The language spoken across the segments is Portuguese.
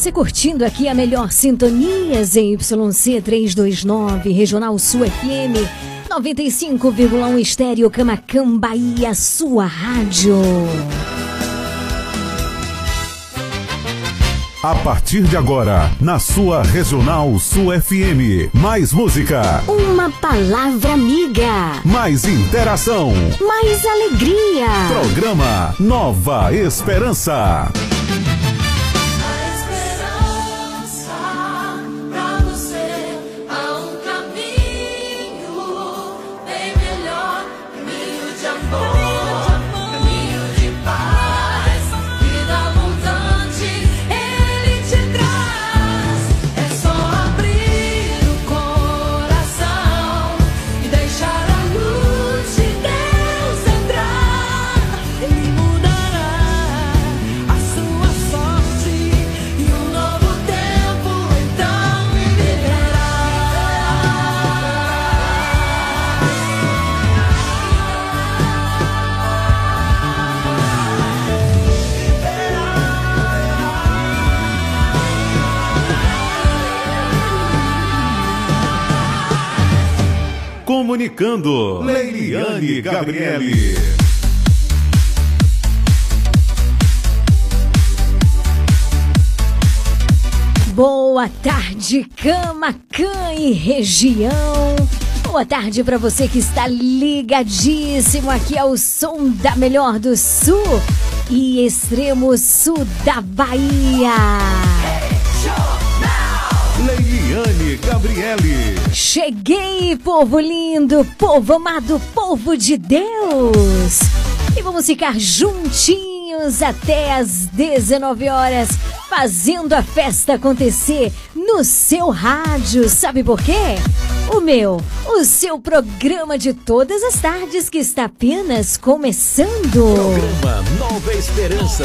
você curtindo aqui a melhor sintonia ZYC 329, Regional Sul FM 95,1 Estéreo Camacan Bahia, sua rádio. A partir de agora, na sua Regional Sul FM, mais música. Uma palavra amiga. Mais interação. Mais alegria. Programa Nova Esperança. Comunicando. Leiliane Gabriele. Boa tarde, Camacan e região. Boa tarde para você que está ligadíssimo aqui ao som da melhor do sul e extremo sul da Bahia. Gabriele. Cheguei, povo lindo, povo amado, povo de Deus. E vamos ficar juntinhos até às 19 horas, fazendo a festa acontecer no seu rádio. Sabe por quê? O meu, o seu programa de todas as tardes que está apenas começando. Programa Nova Esperança.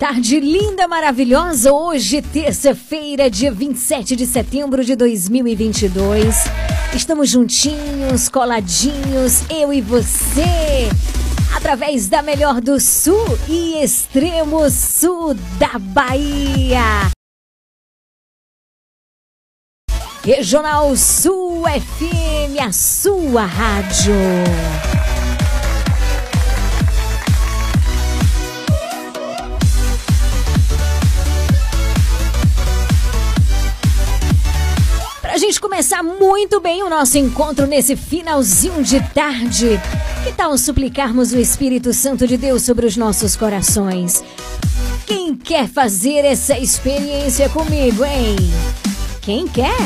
Tarde linda, maravilhosa. Hoje, terça-feira, dia 27 de setembro de 2022. Estamos juntinhos, coladinhos, eu e você. Através da melhor do sul e extremo sul da Bahia. Regional Sul FM, a sua rádio. Gente começar muito bem o nosso encontro nesse finalzinho de tarde, que tal suplicarmos o Espírito Santo de Deus sobre os nossos corações? Quem quer fazer essa experiência comigo, hein? Quem quer?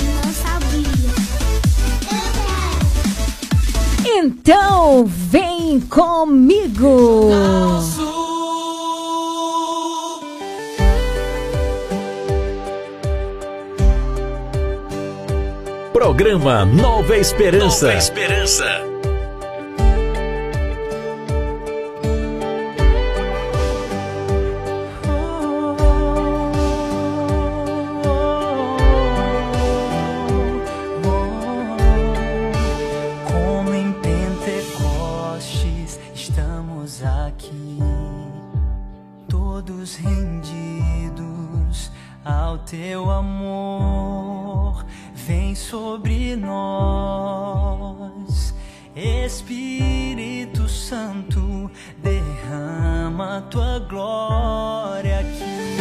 Não sabia. Então, vem comigo! Programa Nova Esperança. Nova Esperança. Como em Pentecostes estamos aqui, todos rendidos ao teu amor. Vem sobre nós, Espírito Santo, derrama tua glória aqui.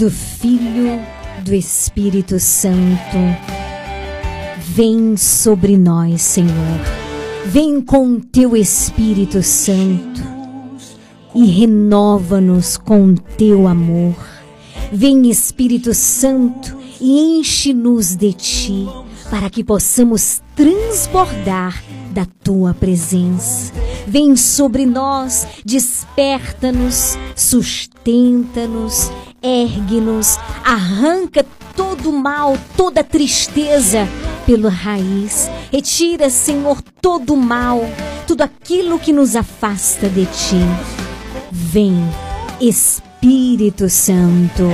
Do Filho, do Espírito Santo. Vem sobre nós, Senhor. Vem com teu Espírito Santo e renova-nos com teu amor. Vem, Espírito Santo, e enche-nos de ti, para que possamos transbordar da tua presença. Vem sobre nós, desperta-nos, sustenta-nos, ergue-nos, arranca todo mal, toda tristeza pela raiz. Retira, Senhor, todo mal, tudo aquilo que nos afasta de ti. Vem, Espírito Santo.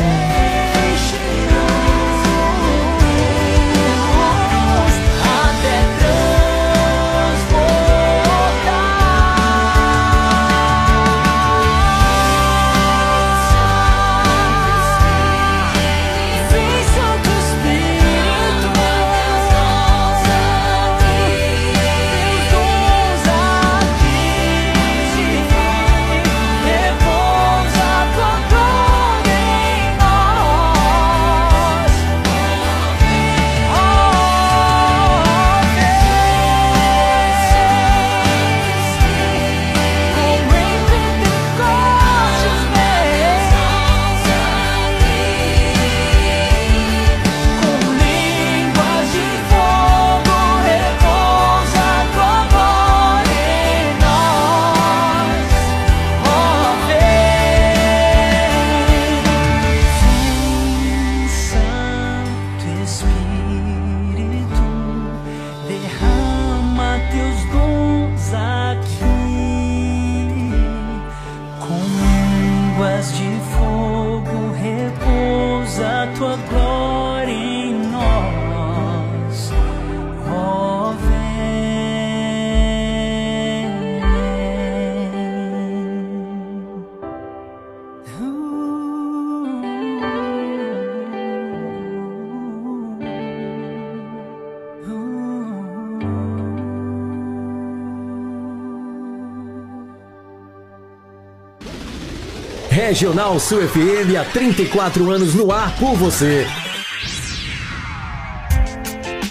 Regional Sul FM há 34 anos no ar por você.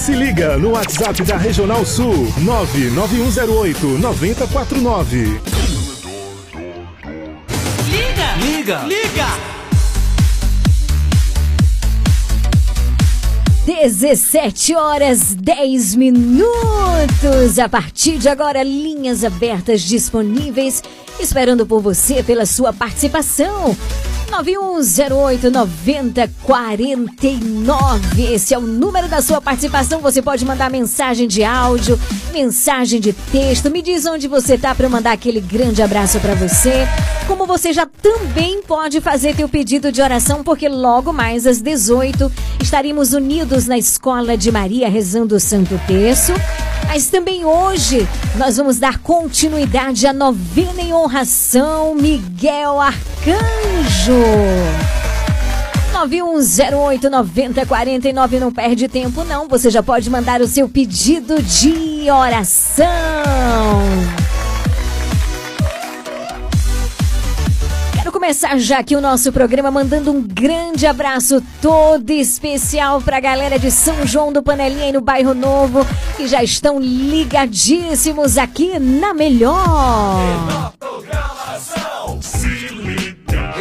Se liga no WhatsApp da Regional Sul 99108 9049. Liga! Liga! Liga! 17 horas 10 minutos. A partir de agora, linhas abertas disponíveis, esperando por você pela sua participação. 9108-9049. Esse é o número da sua participação. Você pode mandar mensagem de áudio, mensagem de texto. Me diz onde você tá para mandar aquele grande abraço para você. Como você já também pode fazer teu pedido de oração, porque logo mais às 18 estaremos unidos na Escola de Maria rezando o Santo Terço. Mas também hoje nós vamos dar continuidade à novena em honração Miguel Arcanjo. 9108-9049 não perde tempo não, você já pode mandar o seu pedido de oração. Quero começar já aqui o nosso programa mandando um grande abraço todo especial pra galera de São João do Panelinha e no Bairro Novo, que já estão ligadíssimos aqui na Melhor.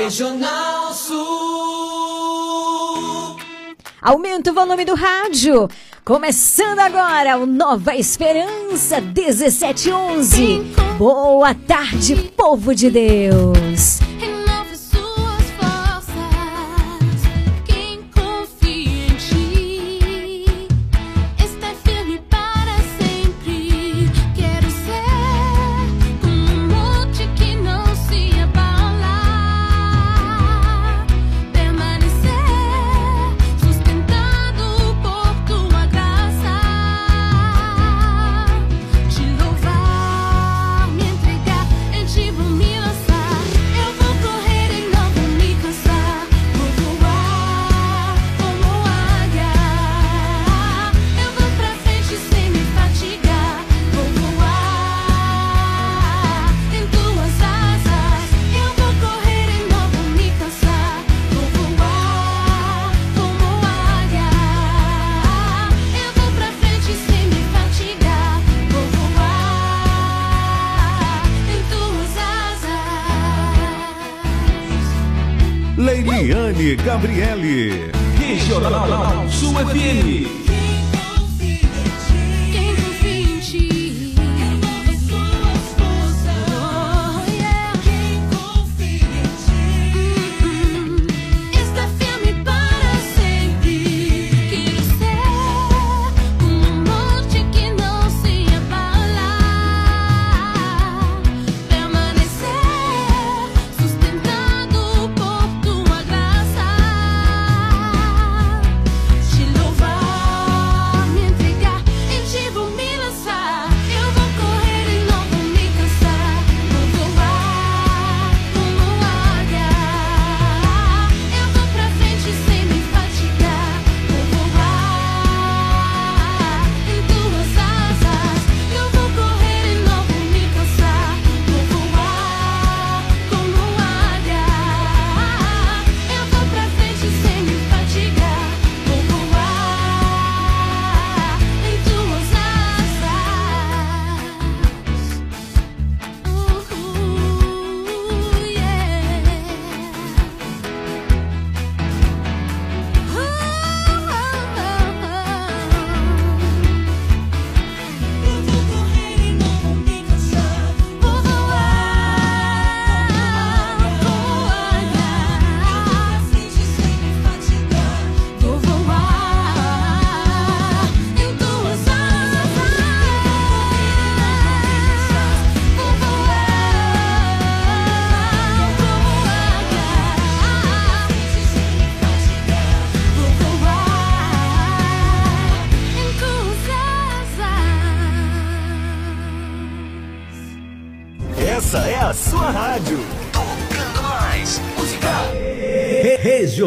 Regional Sul. Aumenta o volume do rádio. Começando agora o Nova Esperança 1711. Boa tarde, povo de Deus. Gabriele. Regional Sul FM.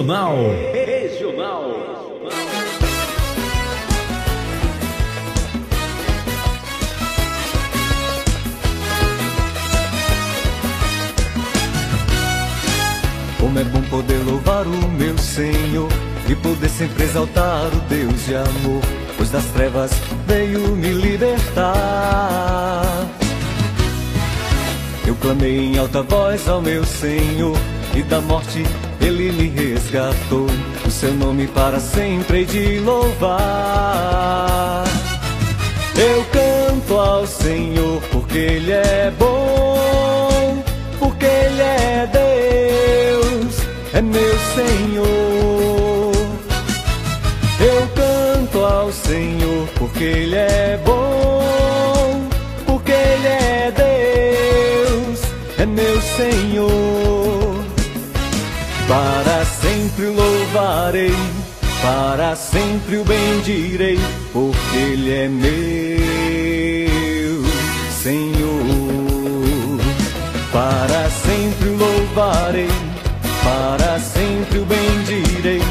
Regional. Regional. Como é bom poder louvar o meu Senhor e poder sempre exaltar o Deus de amor, pois das trevas veio me libertar. Eu clamei em alta voz ao meu Senhor e da morte ele me resgatou. O seu nome para sempre de louvar. Eu canto ao Senhor porque Ele é bom, porque Ele é Deus, é meu Senhor. Eu canto ao Senhor porque Ele é bom, porque Ele é Deus, é meu Senhor. Para sempre louvarei, para sempre o bendirei, porque Ele é meu Senhor. Para sempre o louvarei, para sempre o bendirei,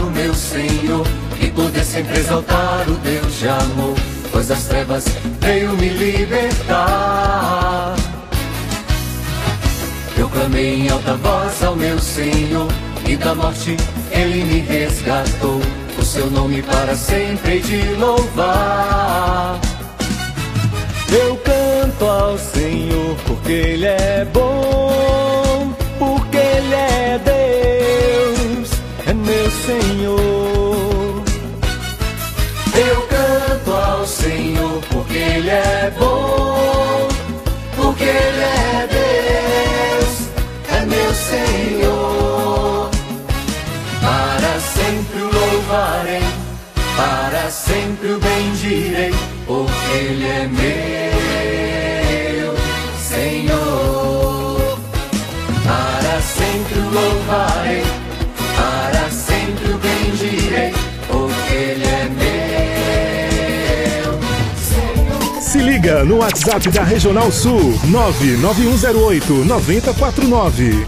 o meu Senhor e poder sempre exaltar o Deus de amor, pois das trevas veio me libertar. Eu clamei em alta voz ao meu Senhor e da morte ele me resgatou. O seu nome para sempre de louvar. Eu canto ao Senhor porque Ele é bom, o bendirei, porque Ele é meu Senhor. Para sempre louvarei, para sempre bendirei, porque Ele é meu Senhor. Se liga no WhatsApp da Regional Sul 99108 9049.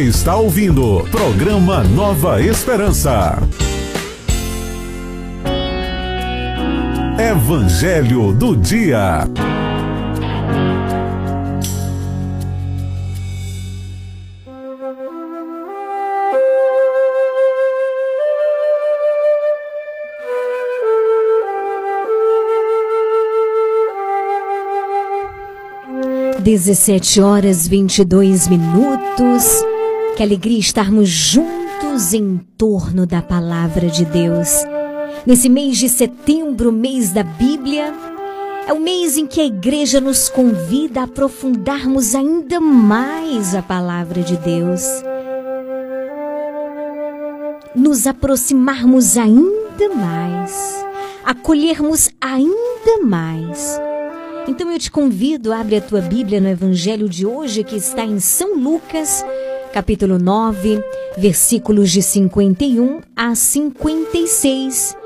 Está ouvindo programa Nova Esperança. Evangelho do Dia. Dezessete horas 22 minutos. Que alegria estarmos juntos em torno da palavra de Deus. Nesse mês de setembro, mês da Bíblia, é o mês em que a igreja nos convida a aprofundarmos ainda mais a palavra de Deus. Nos aproximarmos ainda mais, acolhermos ainda mais. Então eu te convido, abre a tua Bíblia no Evangelho de hoje, que está em São Lucas, capítulo 9, versículos de 51 a 56.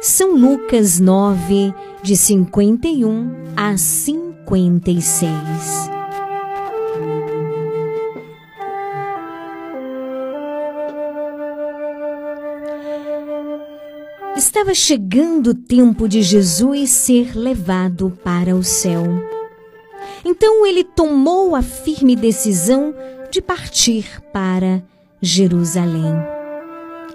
São Lucas 9, de 51 a 56. Estava chegando o tempo de Jesus ser levado para o céu. Então ele tomou a firme decisão de partir para Jerusalém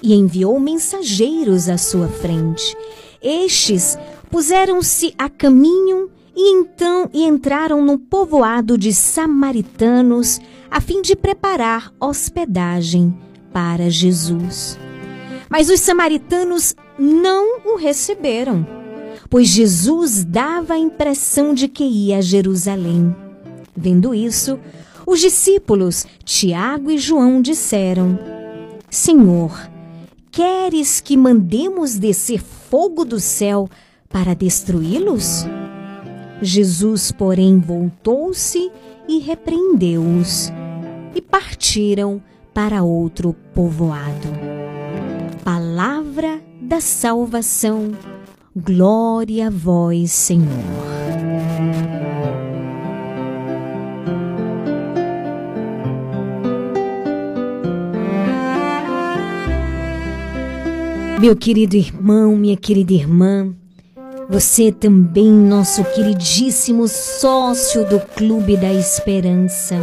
e enviou mensageiros à sua frente. Estes puseram-se a caminho e então e entraram no povoado de samaritanos a fim de preparar hospedagem para Jesus. Mas os samaritanos não o receberam, pois Jesus dava a impressão de que ia a Jerusalém. Vendo isso, os discípulos Tiago e João disseram: Senhor, queres que mandemos descer fogo do céu para destruí-los? Jesus, porém, voltou-se e repreendeu-os, e partiram para outro povoado. Palavra da salvação. Glória a vós, Senhor. Meu querido irmão, minha querida irmã, você também, nosso queridíssimo sócio do Clube da Esperança.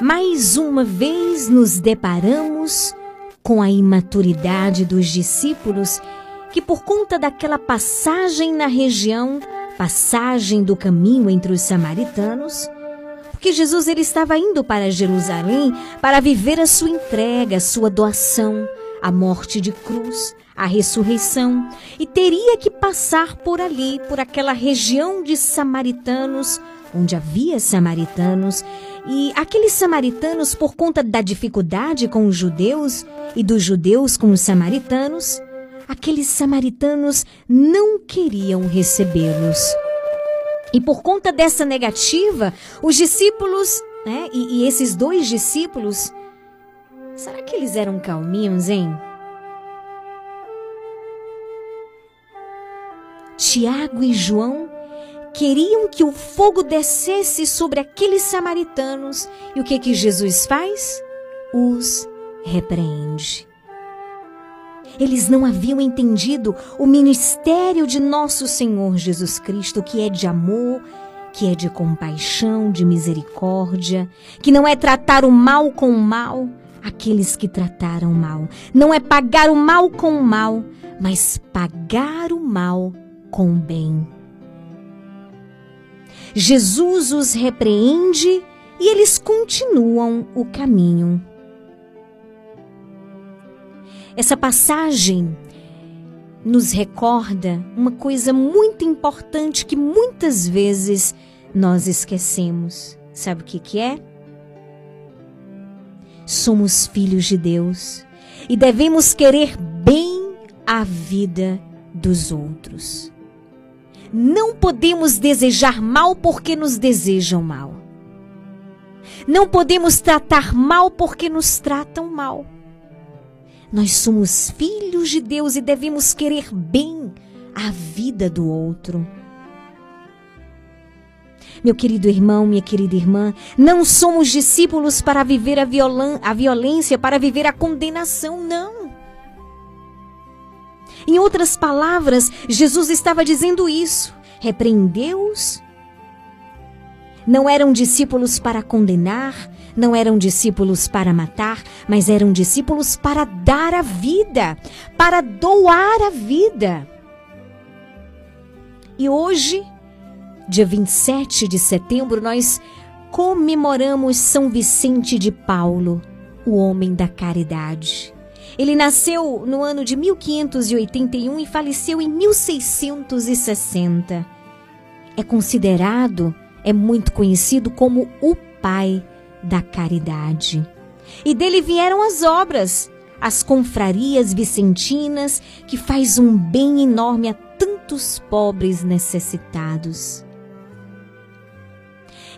Mais uma vez nos deparamos com a imaturidade dos discípulos que, por conta daquela passagem na região, passagem do caminho entre os samaritanos, porque Jesus ele estava indo para Jerusalém para viver a sua entrega, a sua doação, a morte de cruz, a ressurreição, e teria que passar por ali, por aquela região de samaritanos, onde havia samaritanos, e aqueles samaritanos, por conta da dificuldade com os judeus e dos judeus com os samaritanos, aqueles samaritanos não queriam recebê-los. E por conta dessa negativa, os discípulos, né, e, e esses dois discípulos, será que eles eram calminhos, hein? Tiago e João queriam que o fogo descesse sobre aqueles samaritanos. E o que que Jesus faz? Os repreende. Eles não haviam entendido o ministério de nosso Senhor Jesus Cristo, que é de amor, que é de compaixão, de misericórdia, que não é tratar o mal com o mal, aqueles que trataram mal. Não é pagar o mal com o mal, mas pagar o mal com o bem. Jesus os repreende e eles continuam o caminho. Essa passagem nos recorda uma coisa muito importante que muitas vezes nós esquecemos. Sabe o que, que é? Somos filhos de Deus e devemos querer bem a vida dos outros. Não podemos desejar mal porque nos desejam mal. Não podemos tratar mal porque nos tratam mal. Nós somos filhos de Deus e devemos querer bem a vida do outro. Meu querido irmão, minha querida irmã, não somos discípulos para viver a, violan a violência, para viver a condenação, não. Em outras palavras, Jesus estava dizendo isso. Repreendeu-os. Não eram discípulos para condenar, não eram discípulos para matar, mas eram discípulos para dar a vida, para doar a vida. E hoje, dia 27 de setembro, nós comemoramos São Vicente de Paulo, o homem da caridade. Ele nasceu no ano de 1581 e faleceu em 1660. É considerado, é muito conhecido como o pai da caridade. E dele vieram as obras, as confrarias vicentinas, que faz um bem enorme a tantos pobres necessitados.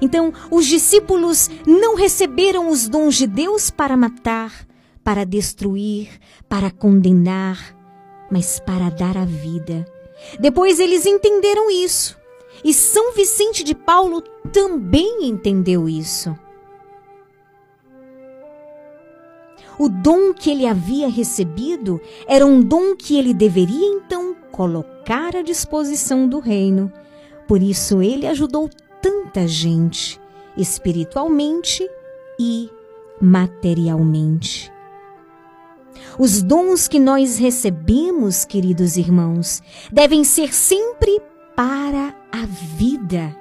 Então, os discípulos não receberam os dons de Deus para matar, para destruir, para condenar, mas para dar a vida. Depois eles entenderam isso. E São Vicente de Paulo também entendeu isso. O dom que ele havia recebido era um dom que ele deveria então colocar à disposição do reino. Por isso ele ajudou tanta gente, espiritualmente e materialmente. Os dons que nós recebemos, queridos irmãos, devem ser sempre para a vida.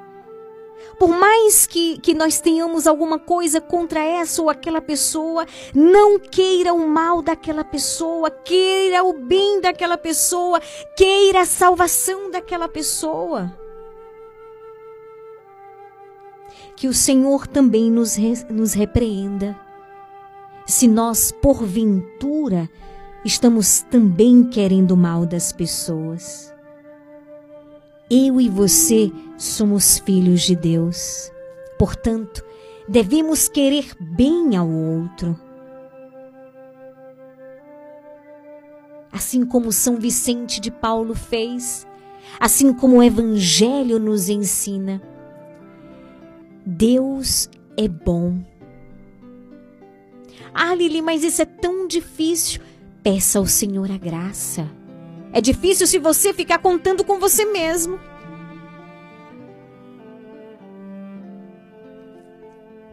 Por mais que, que nós tenhamos alguma coisa contra essa ou aquela pessoa, não queira o mal daquela pessoa, queira o bem daquela pessoa, queira a salvação daquela pessoa. Que o Senhor também nos, re, nos repreenda. Se nós, porventura, estamos também querendo mal das pessoas. Eu e você somos filhos de Deus. Portanto, devemos querer bem ao outro. Assim como São Vicente de Paulo fez, assim como o Evangelho nos ensina. Deus é bom. Ah, Lili, mas isso é tão difícil. Peça ao Senhor a graça. É difícil se você ficar contando com você mesmo.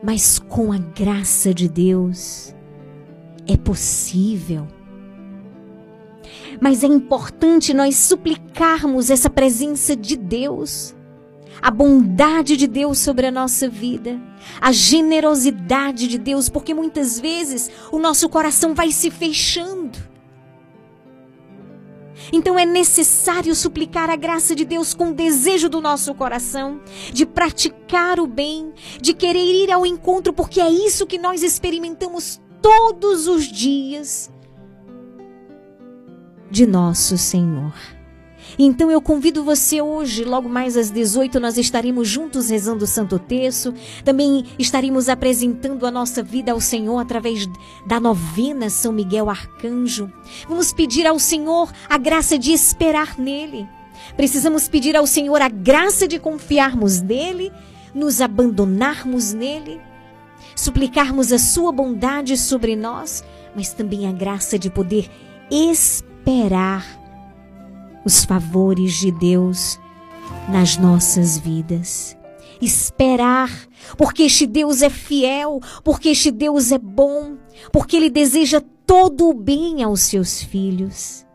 Mas com a graça de Deus é possível. Mas é importante nós suplicarmos essa presença de Deus, a bondade de Deus sobre a nossa vida, a generosidade de Deus, porque muitas vezes o nosso coração vai se fechando. Então é necessário suplicar a graça de Deus com o desejo do nosso coração, de praticar o bem, de querer ir ao encontro, porque é isso que nós experimentamos todos os dias de nosso Senhor. Então eu convido você hoje, logo mais às 18, nós estaremos juntos rezando o Santo Terço. Também estaremos apresentando a nossa vida ao Senhor através da novena São Miguel Arcanjo. Vamos pedir ao Senhor a graça de esperar nele. Precisamos pedir ao Senhor a graça de confiarmos nele, nos abandonarmos nele, suplicarmos a sua bondade sobre nós, mas também a graça de poder esperar os favores de Deus nas nossas vidas. Esperar, porque este Deus é fiel, porque este Deus é bom, porque Ele deseja todo o bem aos seus filhos.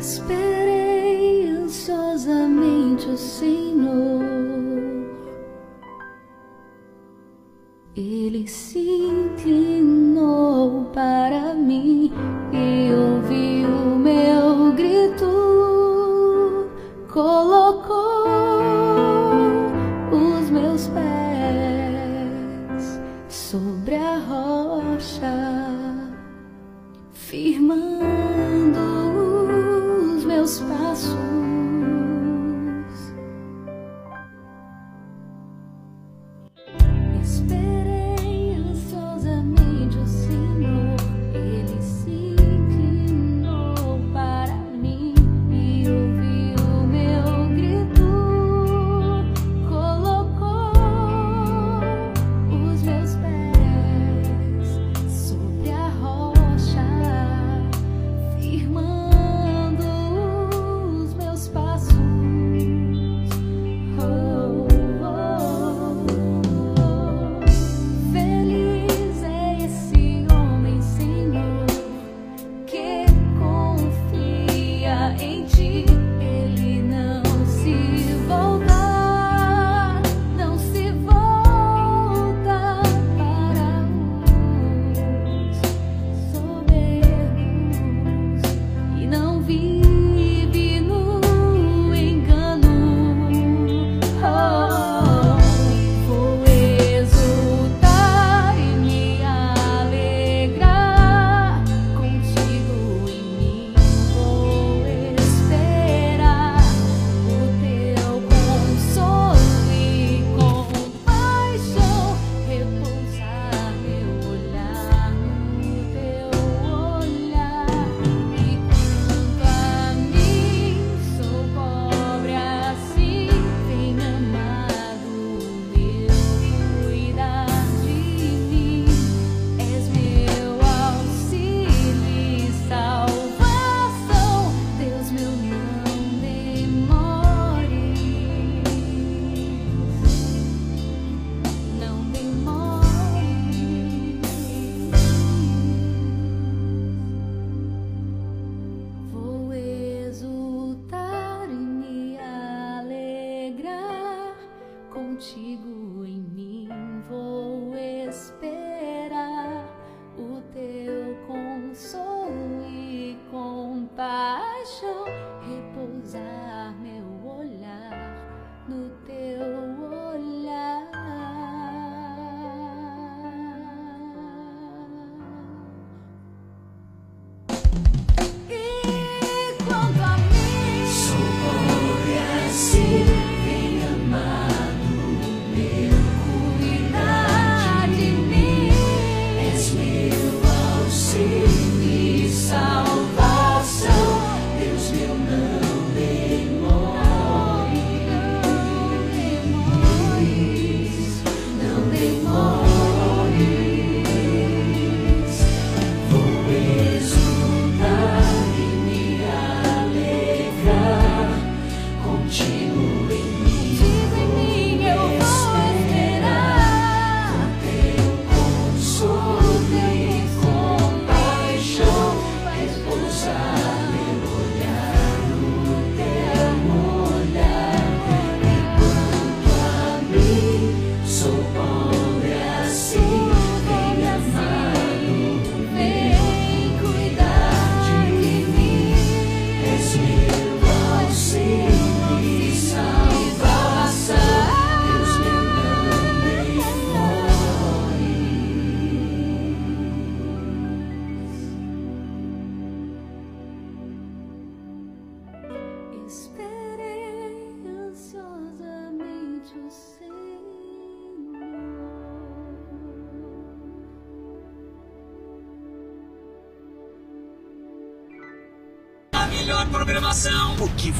Esperei ansiosamente o Senhor. Ele se inclinou para mim e ouviu meu grito. Colocou os meus pés sobre a rocha firmando os meus passos.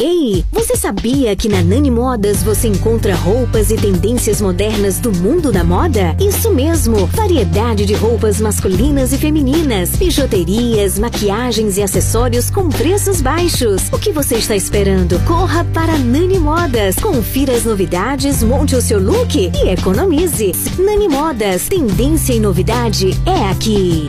Ei, você sabia que na Nani Modas você encontra roupas e tendências modernas do mundo da moda? Isso mesmo, variedade de roupas masculinas e femininas, bijuterias, maquiagens e acessórios com preços baixos. O que você está esperando? Corra para Nani Modas, confira as novidades, monte o seu look e economize. Nani Modas, tendência e novidade é aqui.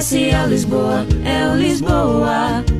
Comercial Lisboa, é o Lisboa.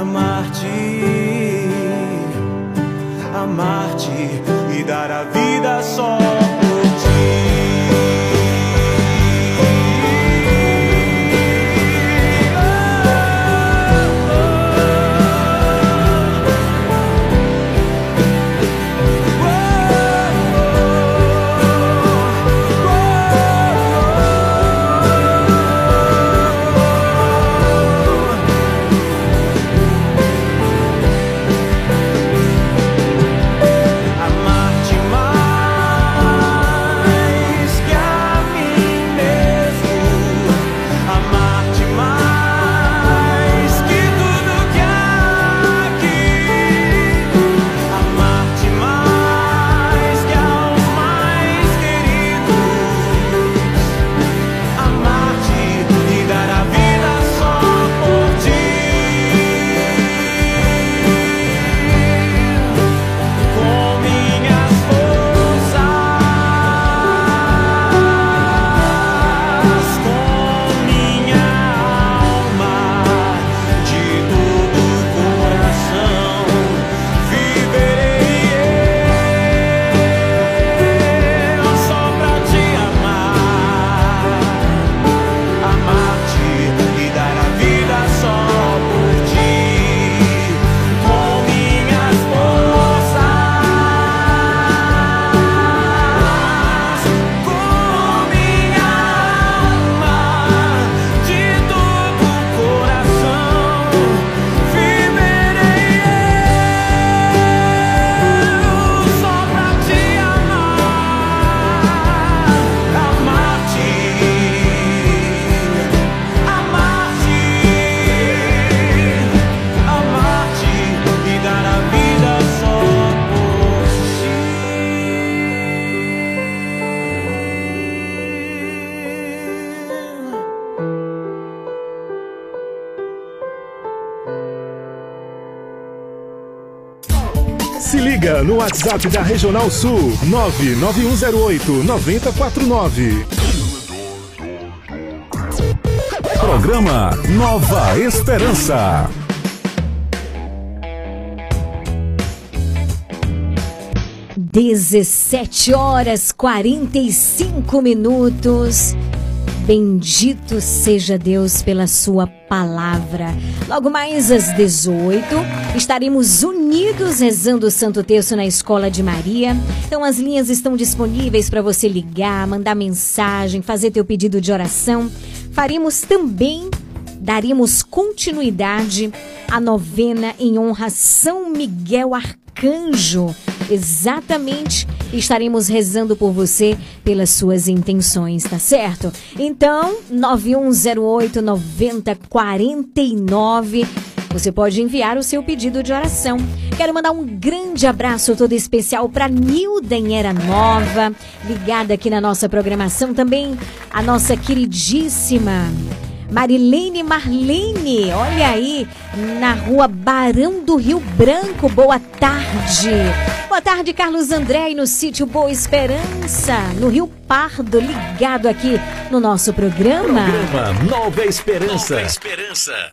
amar-te, amar-te e dar a vida só. WhatsApp da Regional Sul 99108 9049. Programa Nova Esperança. Dezessete horas quarenta e cinco minutos. Bendito seja Deus pela sua palavra. Logo mais às 18, estaremos unidos rezando o Santo Terço na Escola de Maria. Então as linhas estão disponíveis para você ligar, mandar mensagem, fazer teu pedido de oração. Faremos também daríamos continuidade à novena em honra a São Miguel Arcanjo. Exatamente, estaremos rezando por você pelas suas intenções, tá certo? Então, 9108 9049 você pode enviar o seu pedido de oração. Quero mandar um grande abraço todo especial para Nilda em Era Nova, ligada aqui na nossa programação. Também a nossa queridíssima Marilene Marlene, olha aí, na rua Barão do Rio Branco. Boa tarde. Boa tarde, Carlos André, e no sítio Boa Esperança, no Rio Pardo, ligado aqui no nosso programa. Programa Nova Esperança. Nova Esperança.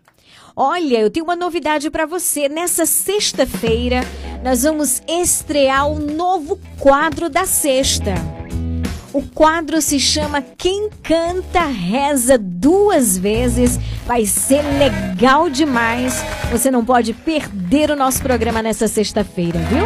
Olha, eu tenho uma novidade para você. Nessa sexta-feira, nós vamos estrear o novo quadro da sexta. O quadro se chama Quem Canta Reza Duas Vezes. Vai ser legal demais. Você não pode perder o nosso programa nessa sexta-feira, viu?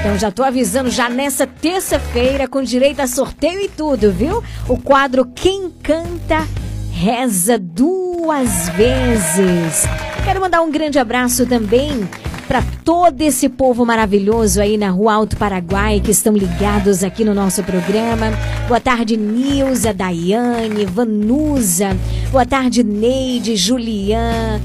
Então já tô avisando já nessa terça-feira com direito a sorteio e tudo, viu? O quadro Quem Canta Reza Duas Vezes. Quero mandar um grande abraço também para todo esse povo maravilhoso aí na Rua Alto Paraguai que estão ligados aqui no nosso programa. Boa tarde, Nilza, Daiane, Vanusa. Boa tarde, Neide, Julian,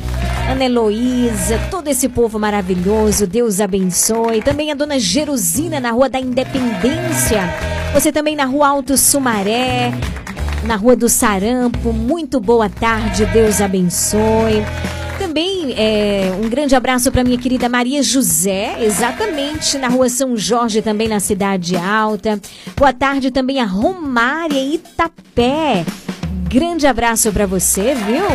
Ana Heloísa, todo esse povo maravilhoso. Deus abençoe. Também a dona Jerusina na Rua da Independência. Você também na Rua Alto Sumaré, na Rua do Sarampo. Muito boa tarde, Deus abençoe. Também é, um grande abraço para minha querida Maria José, exatamente na rua São Jorge, também na Cidade Alta. Boa tarde também a Romária Itapé. Grande abraço para você, viu?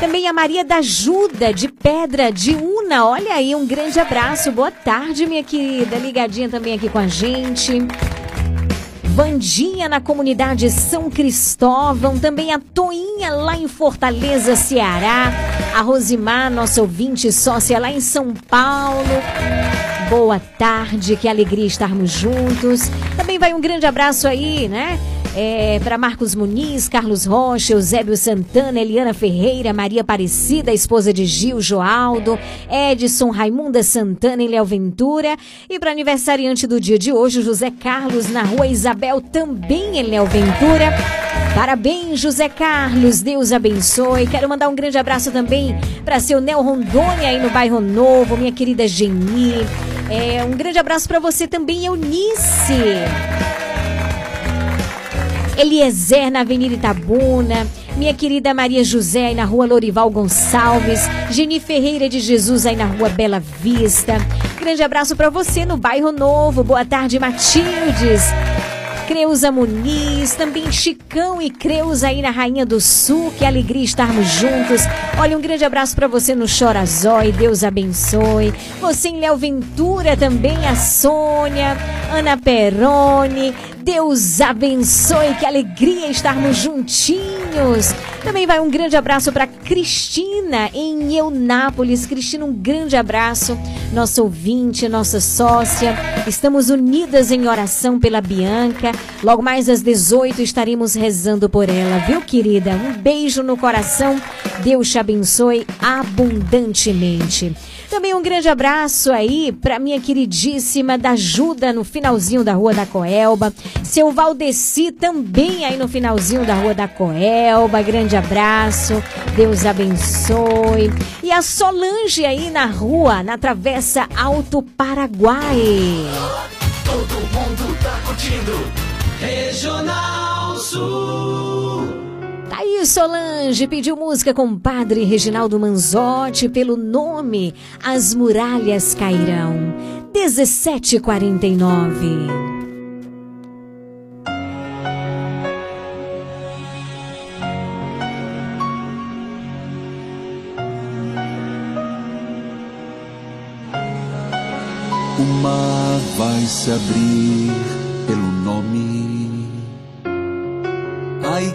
Também a Maria da Ajuda, de Pedra de Una. Olha aí, um grande abraço. Boa tarde, minha querida. Ligadinha também aqui com a gente. Vandinha na comunidade São Cristóvão, também a Toinha lá em Fortaleza, Ceará, a Rosimar, nossa ouvinte sócia lá em São Paulo. Boa tarde, que alegria estarmos juntos. Também vai um grande abraço aí, né? É, para Marcos Muniz, Carlos Rocha, Eusébio Santana, Eliana Ferreira, Maria Aparecida, esposa de Gil Joaldo, Edson, Raimunda Santana e Léo Ventura. E para aniversariante do dia de hoje, José Carlos, na rua Isabel, também em Léo Ventura. Parabéns, José Carlos, Deus abençoe. Quero mandar um grande abraço também para seu Nel Rondônia aí no bairro Novo, minha querida Geni. É, um grande abraço para você também, Eunice. Eliezer na Avenida Itabuna, minha querida Maria José aí na Rua Lorival Gonçalves, Geni Ferreira de Jesus aí na Rua Bela Vista. Grande abraço para você no bairro Novo. Boa tarde, Matildes. Creuza Muniz, também Chicão e Creuza aí na Rainha do Sul. Que alegria estarmos juntos. Olha, um grande abraço para você no Chorazói. Deus abençoe. Você em Léo Ventura também, a Sônia, Ana Peroni. Deus abençoe. Que alegria estarmos juntinhos. Também vai um grande abraço para Cristina em Eunápolis. Cristina, um grande abraço. Nossa ouvinte, nossa sócia. Estamos unidas em oração pela Bianca. Logo mais às 18 estaremos rezando por ela, viu, querida? Um beijo no coração. Deus te abençoe abundantemente. Também um grande abraço aí para minha queridíssima da Ajuda no finalzinho da Rua da Coelba. Seu Valdeci também aí no finalzinho da Rua da Coelba. Grande abraço. Deus abençoe. E a Solange aí na rua, na Travessa Alto Paraguai. Todo mundo tá curtindo. Regional Sul. Solange pediu música com padre Reginaldo Manzotti pelo nome As Muralhas Cairão. 1749. O mar vai se abrir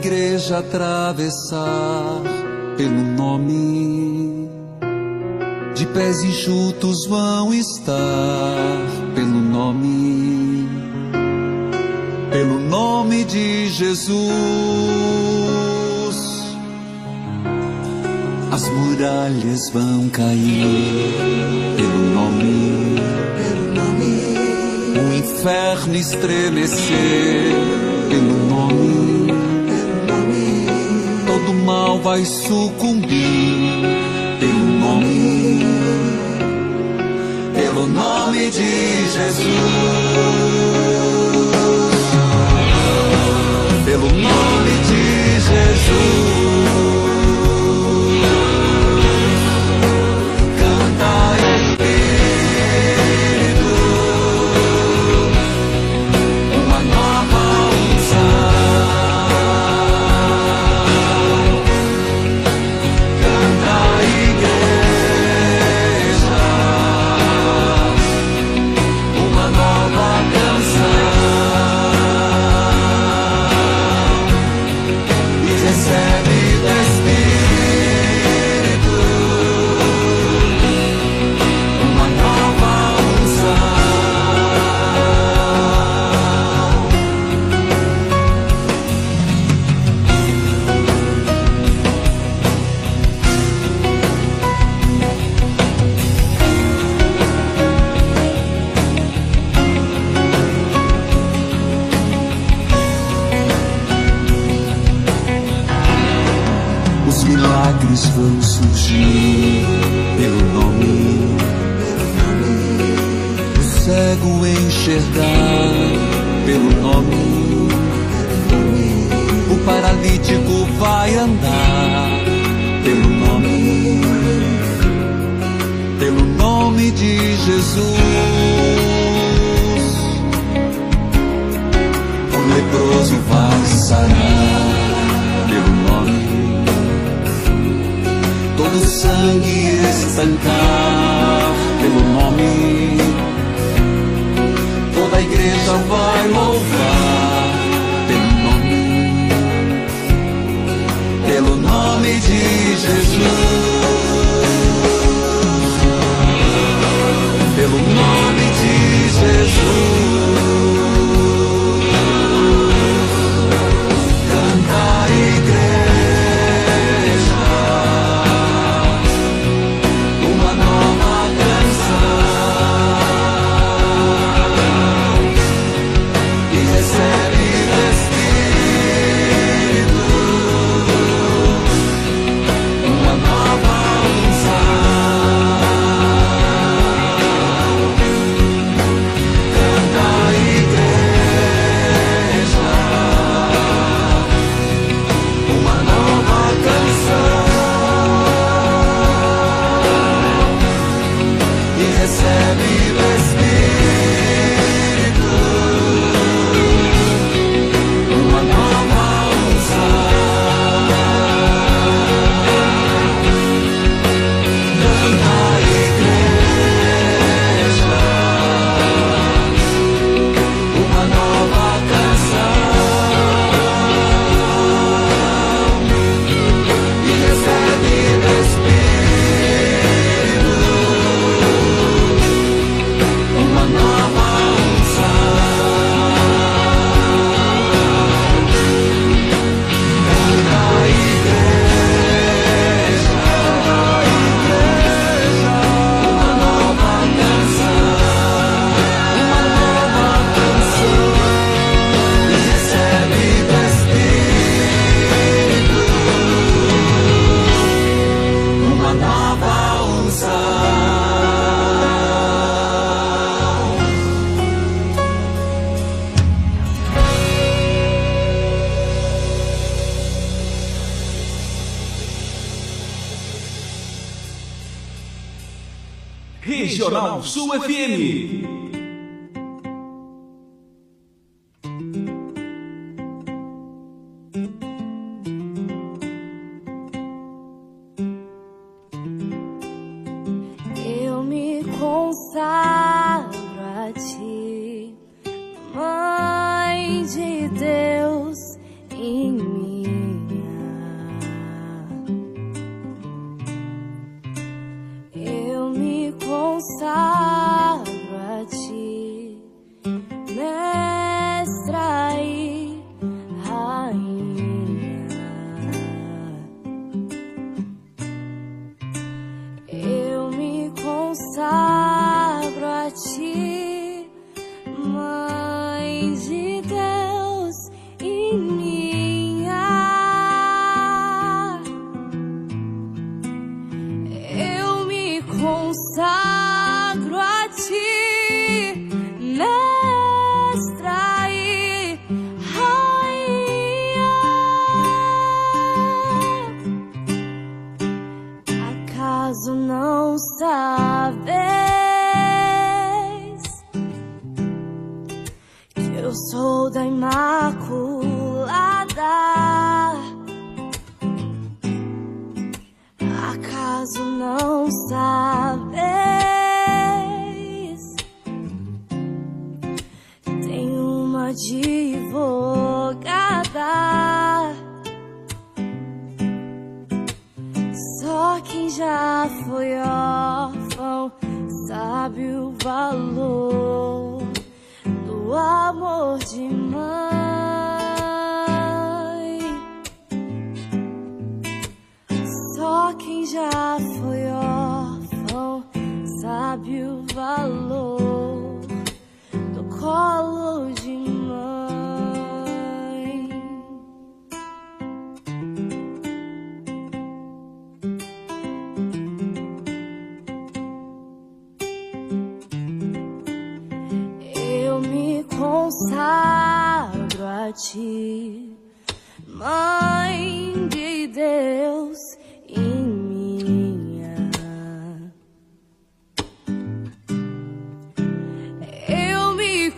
igreja atravessar pelo nome. De pés enxutos vão estar pelo nome, pelo nome de Jesus. As muralhas vão cair pelo nome, pelo nome. O inferno estremecer pelo nome mal vai sucumbir. pelo nome, pelo nome de Jesus. Pelo nome de Jesus. santar pelo nome. Toda a igreja vai louvar pelo nome, pelo nome de Jesus.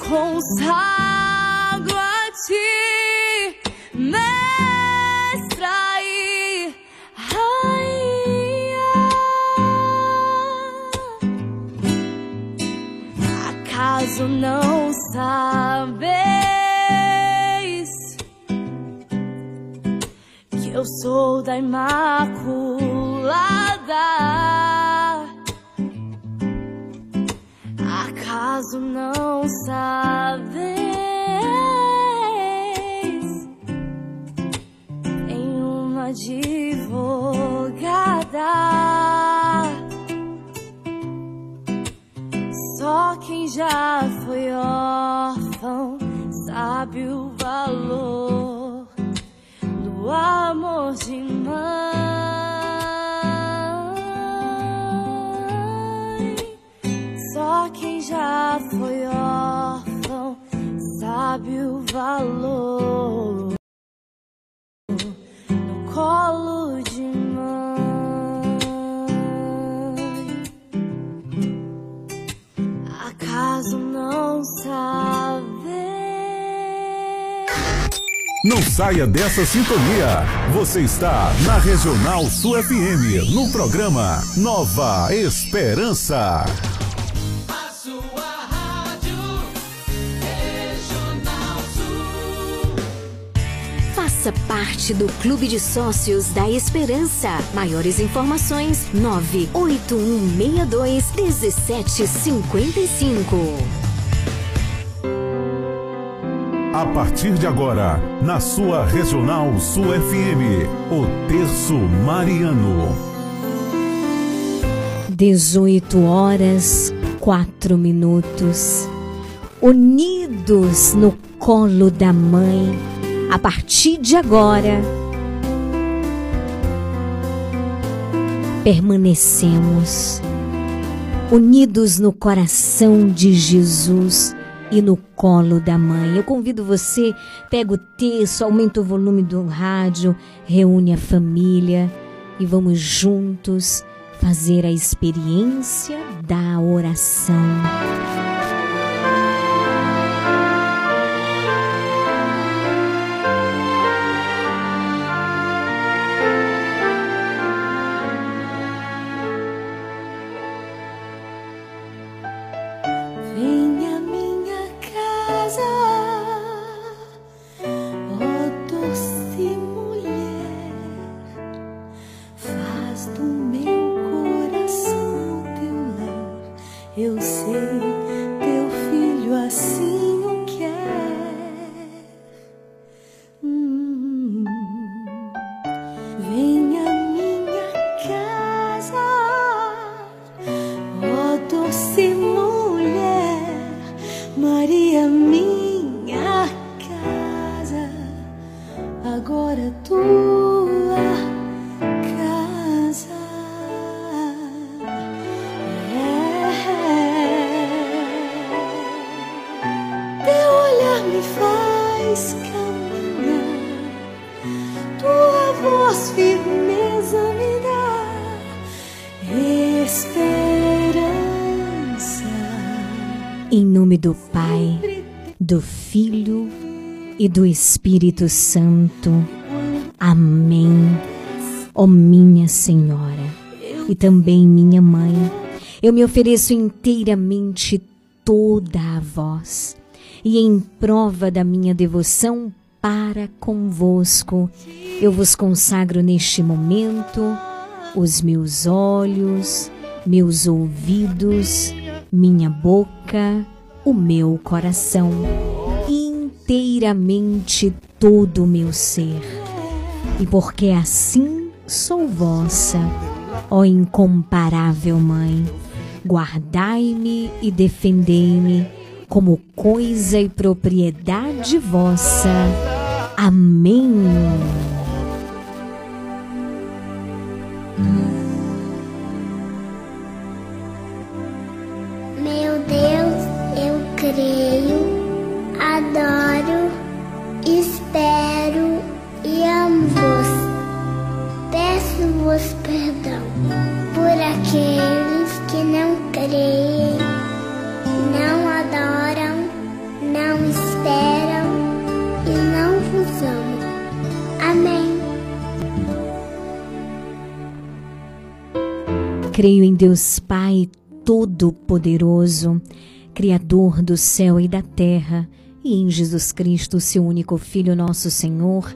Consagro a ti, mestra e rainha. Acaso não sabes que eu sou da Imaculada? Acaso não sabes? Tem uma advogada. Só quem já sabe o valor do colo de mãe. Acaso não sabe? Não saia dessa sintonia. Você está na Regional Sul FM, no programa Nova Esperança. Faça parte do Clube de Sócios da Esperança. Maiores informações: 98162 1755. A partir de agora, na sua Regional Sul FM, o Terço Mariano. 18 horas, 4 minutos. Unidos no colo da mãe. A partir de agora, permanecemos unidos no coração de Jesus e no colo da mãe. Eu convido você, pega o texto, aumenta o volume do rádio, reúne a família e vamos juntos fazer a experiência da oração. Esperança. Em nome do Pai, do Filho e do Espírito Santo. Amém. Ó minha Senhora e também minha Mãe, eu me ofereço inteiramente toda a vós e em prova da minha devoção para convosco, eu vos consagro neste momento os meus olhos, meus ouvidos, minha boca, o meu coração, inteiramente todo o meu ser. E porque assim sou vossa, ó incomparável Mãe, guardai-me e defendei-me como coisa e propriedade vossa. Amém. Peço-vos perdão por aqueles que não creem, não adoram, não esperam e não vos amam. Amém. Creio em Deus Pai Todo-Poderoso, Criador do céu e da terra, e em Jesus Cristo, seu único Filho, nosso Senhor,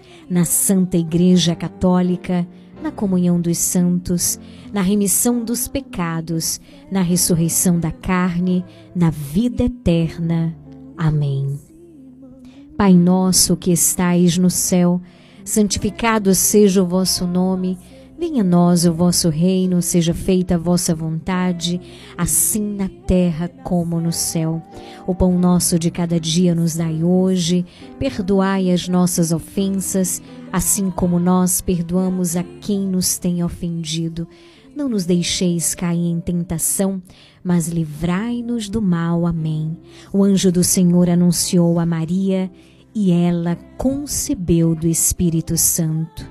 na Santa Igreja Católica, na comunhão dos santos, na remissão dos pecados, na ressurreição da carne, na vida eterna. Amém. Pai nosso que estais no céu, santificado seja o vosso nome. Venha a nós o vosso reino, seja feita a vossa vontade, assim na terra como no céu. O pão nosso de cada dia nos dai hoje, perdoai as nossas ofensas, assim como nós perdoamos a quem nos tem ofendido. Não nos deixeis cair em tentação, mas livrai-nos do mal. Amém. O anjo do Senhor anunciou a Maria e ela concebeu do Espírito Santo.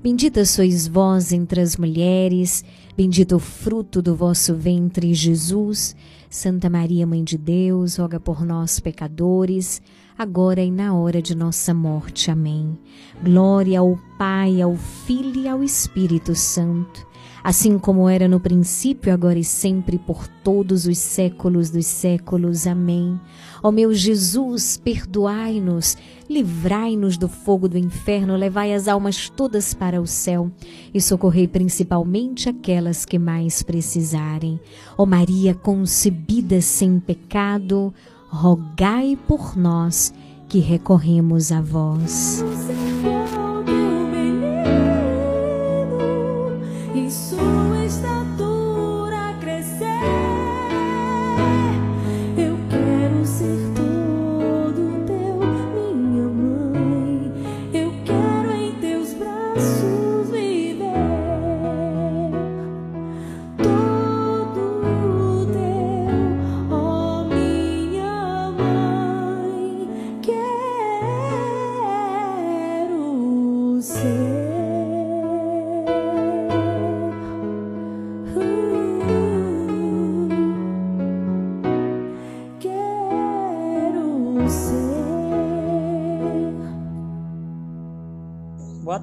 Bendita sois vós entre as mulheres, bendito o fruto do vosso ventre, Jesus. Santa Maria, Mãe de Deus, roga por nós, pecadores, agora e na hora de nossa morte. Amém. Glória ao Pai, ao Filho e ao Espírito Santo, assim como era no princípio, agora e sempre, por todos os séculos dos séculos. Amém. Ó meu Jesus, perdoai-nos, livrai-nos do fogo do inferno, levai as almas todas para o céu e socorrei principalmente aquelas que mais precisarem. Ó Maria concebida sem pecado, rogai por nós que recorremos a vós.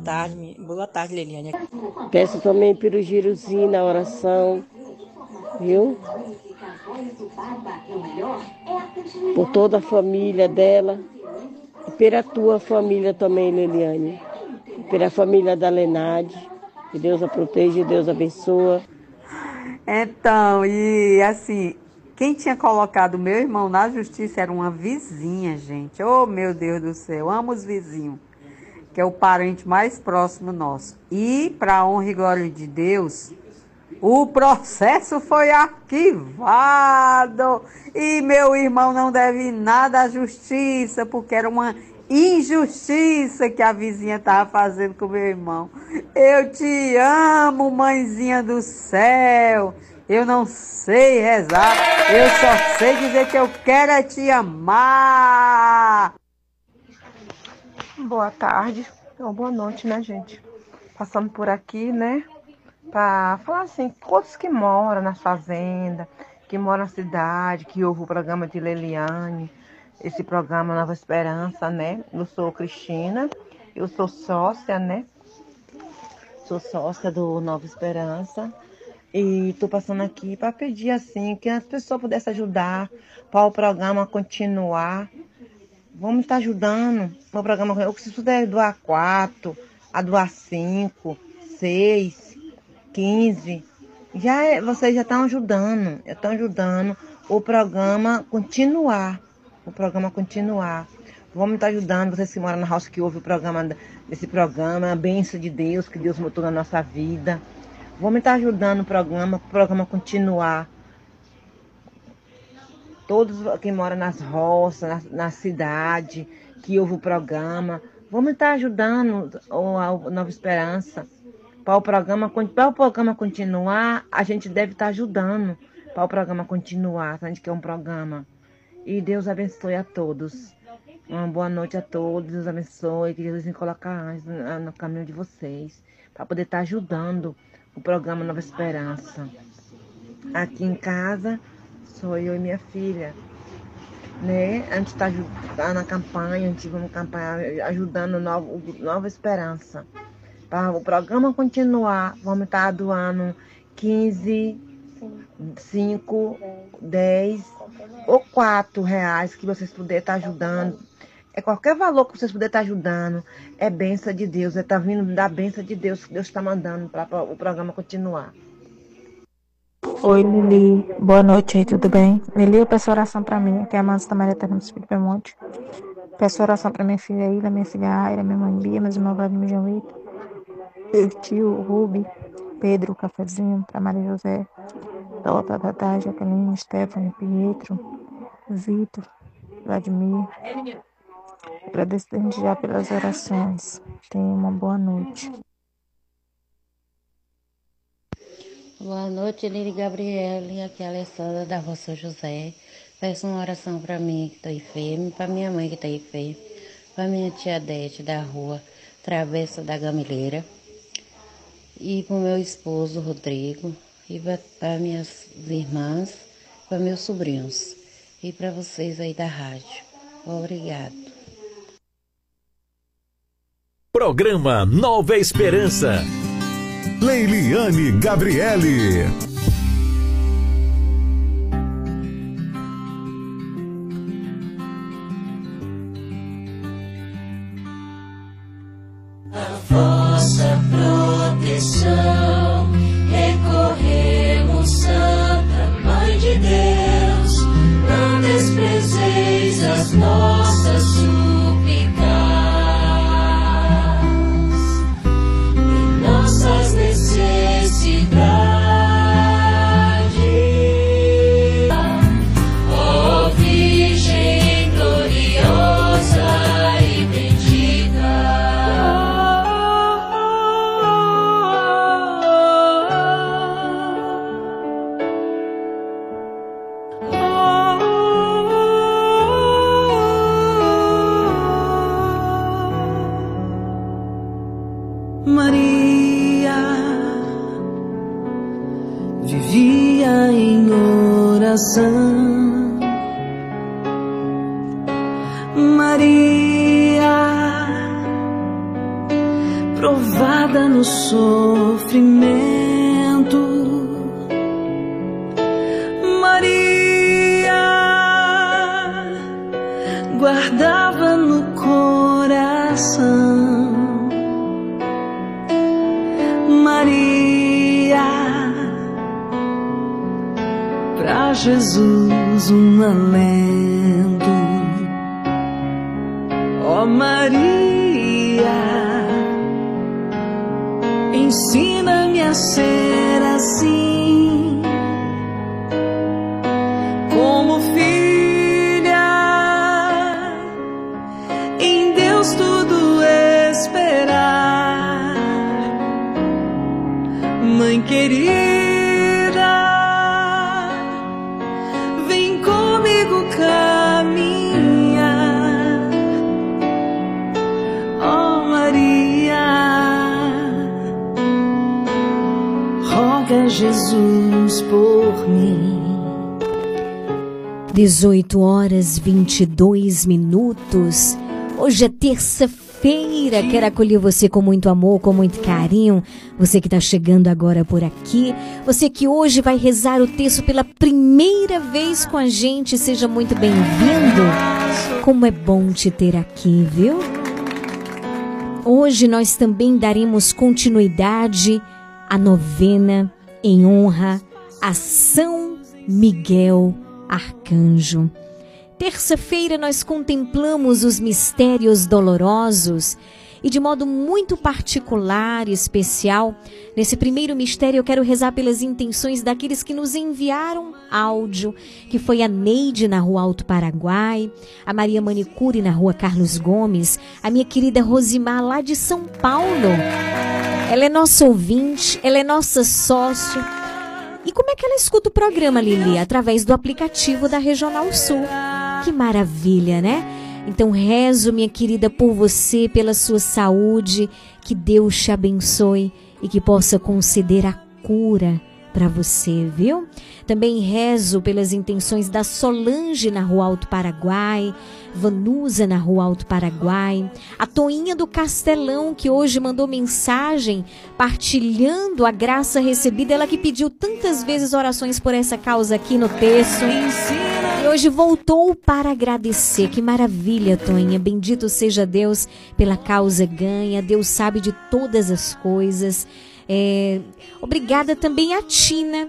Tarde, boa tarde, Liliane. Peço também pelo girozinho na oração, viu? Por toda a família dela. E pela tua família também, Liliane. E Pela família da Lenade. Que Deus a proteja e Deus abençoa. Então, e assim, quem tinha colocado meu irmão na justiça era uma vizinha, gente. Oh, meu Deus do céu, amo os vizinhos, que é o parente mais próximo nosso. E, para honra e glória de Deus, o processo foi arquivado. E meu irmão não deve nada à justiça, porque era uma injustiça que a vizinha estava fazendo com meu irmão. Eu te amo, mãezinha do céu. Eu não sei rezar, eu só sei dizer que eu quero é te amar. Boa tarde, ou boa noite, né, gente? Passando por aqui, né? Pra falar assim, todos que moram na fazenda, que moram na cidade, que ouvem o programa de Leliane, esse programa Nova Esperança, né? Eu sou Cristina, eu sou sócia, né? Sou sócia do Nova Esperança. E estou passando aqui para pedir assim que as pessoas pudessem ajudar para o programa continuar. Vamos estar ajudando o programa. Eu se puder doar quatro, a doar cinco, seis, quinze. Já é- vocês já estão ajudando, já estão ajudando o programa continuar. O programa continuar. Vamos estar ajudando vocês que moram na roça que ouvem o programa desse programa, a bênção de Deus que Deus botou na nossa vida. Vamos estar ajudando o programa, o programa continuar. Todos que moram nas roças, na, na cidade, que ouvem o programa, vamos estar ajudando a Nova Esperança. Para o programa, para o programa continuar, a gente deve estar ajudando para o programa continuar, a gente quer um programa. E Deus abençoe a todos. Uma boa noite a todos, Deus abençoe, que Deus me coloque no caminho de vocês, para poder estar ajudando o programa Nova Esperança. Aqui em casa, sou eu e minha filha. Né? A gente está na campanha, a gente vamos campanha ajudando Nova, o Nova Esperança. Para o programa continuar, vamos estar doando 15, 5, 10 ou 4 reais que vocês puderem estar ajudando. É qualquer valor que vocês puderem estar ajudando. É benção de Deus. É tá vindo da benção de Deus que Deus está mandando para o programa continuar. Oi, Lili. Boa noite aí, tudo bem? Lili, eu peço oração pra mim, que é a Mansa da Maria Terra do Espírito. Peço oração pra minha filha Ilha, minha filha Aira, minha mãe Bia, meus irmãos Vladimir João Vitor, meu tio Rubi, Pedro, Cafezinho, pra Maria José, Tota, Tatá, Jaqueline, Stephanie, Pietro, Vitor, Vladimir. Agradeço desde já pelas orações. Tenha uma boa noite. Boa noite, Lili Gabriele. Aqui é a Alessandra da Rua São José. Peço uma oração para mim que estou enferma, para minha mãe que está enferma, para minha tia Dete da rua Travessa da Gamileira e para o meu esposo Rodrigo e para minhas irmãs, para meus sobrinhos e para vocês aí da rádio. Obrigado. Programa Nova Esperança. Leiliane Gabriele. A vossa proteção um. Ó Maria, ensina-me a ser assim, como filha, em Deus tudo esperar, mãe querida, 18 horas 22 minutos. Hoje é terça-feira. Quero acolher você com muito amor, com muito carinho. Você que está chegando agora por aqui. Você que hoje vai rezar o texto pela primeira vez com a gente. Seja muito bem-vindo. Como é bom te ter aqui, viu? Hoje nós também daremos continuidade à novena em honra a São Miguel Arcanjo. Terça-feira nós contemplamos os mistérios dolorosos e de modo muito particular e especial, nesse primeiro mistério eu quero rezar pelas intenções daqueles que nos enviaram áudio, que foi a Neide na Rua Alto Paraguai, a Maria Manicure na Rua Carlos Gomes, a minha querida Rosimar lá de São Paulo. Ela é nossa ouvinte, ela é nossa sócio. E como é que ela escuta o programa, Lili? Através do aplicativo da Regional Sul. Que maravilha, né? Então rezo, minha querida, por você, pela sua saúde, que Deus te abençoe e que possa conceder a cura para você, viu? Também rezo pelas intenções da Solange na Rua Alto Paraguai, Vanusa na Rua Alto Paraguai, a Toinha do Castelão que hoje mandou mensagem partilhando a graça recebida, ela que pediu tantas vezes orações por essa causa aqui no texto. E hoje voltou para agradecer. Que maravilha, Toinha. Bendito seja Deus pela causa ganha. Deus sabe de todas as coisas. É, obrigada também a Tina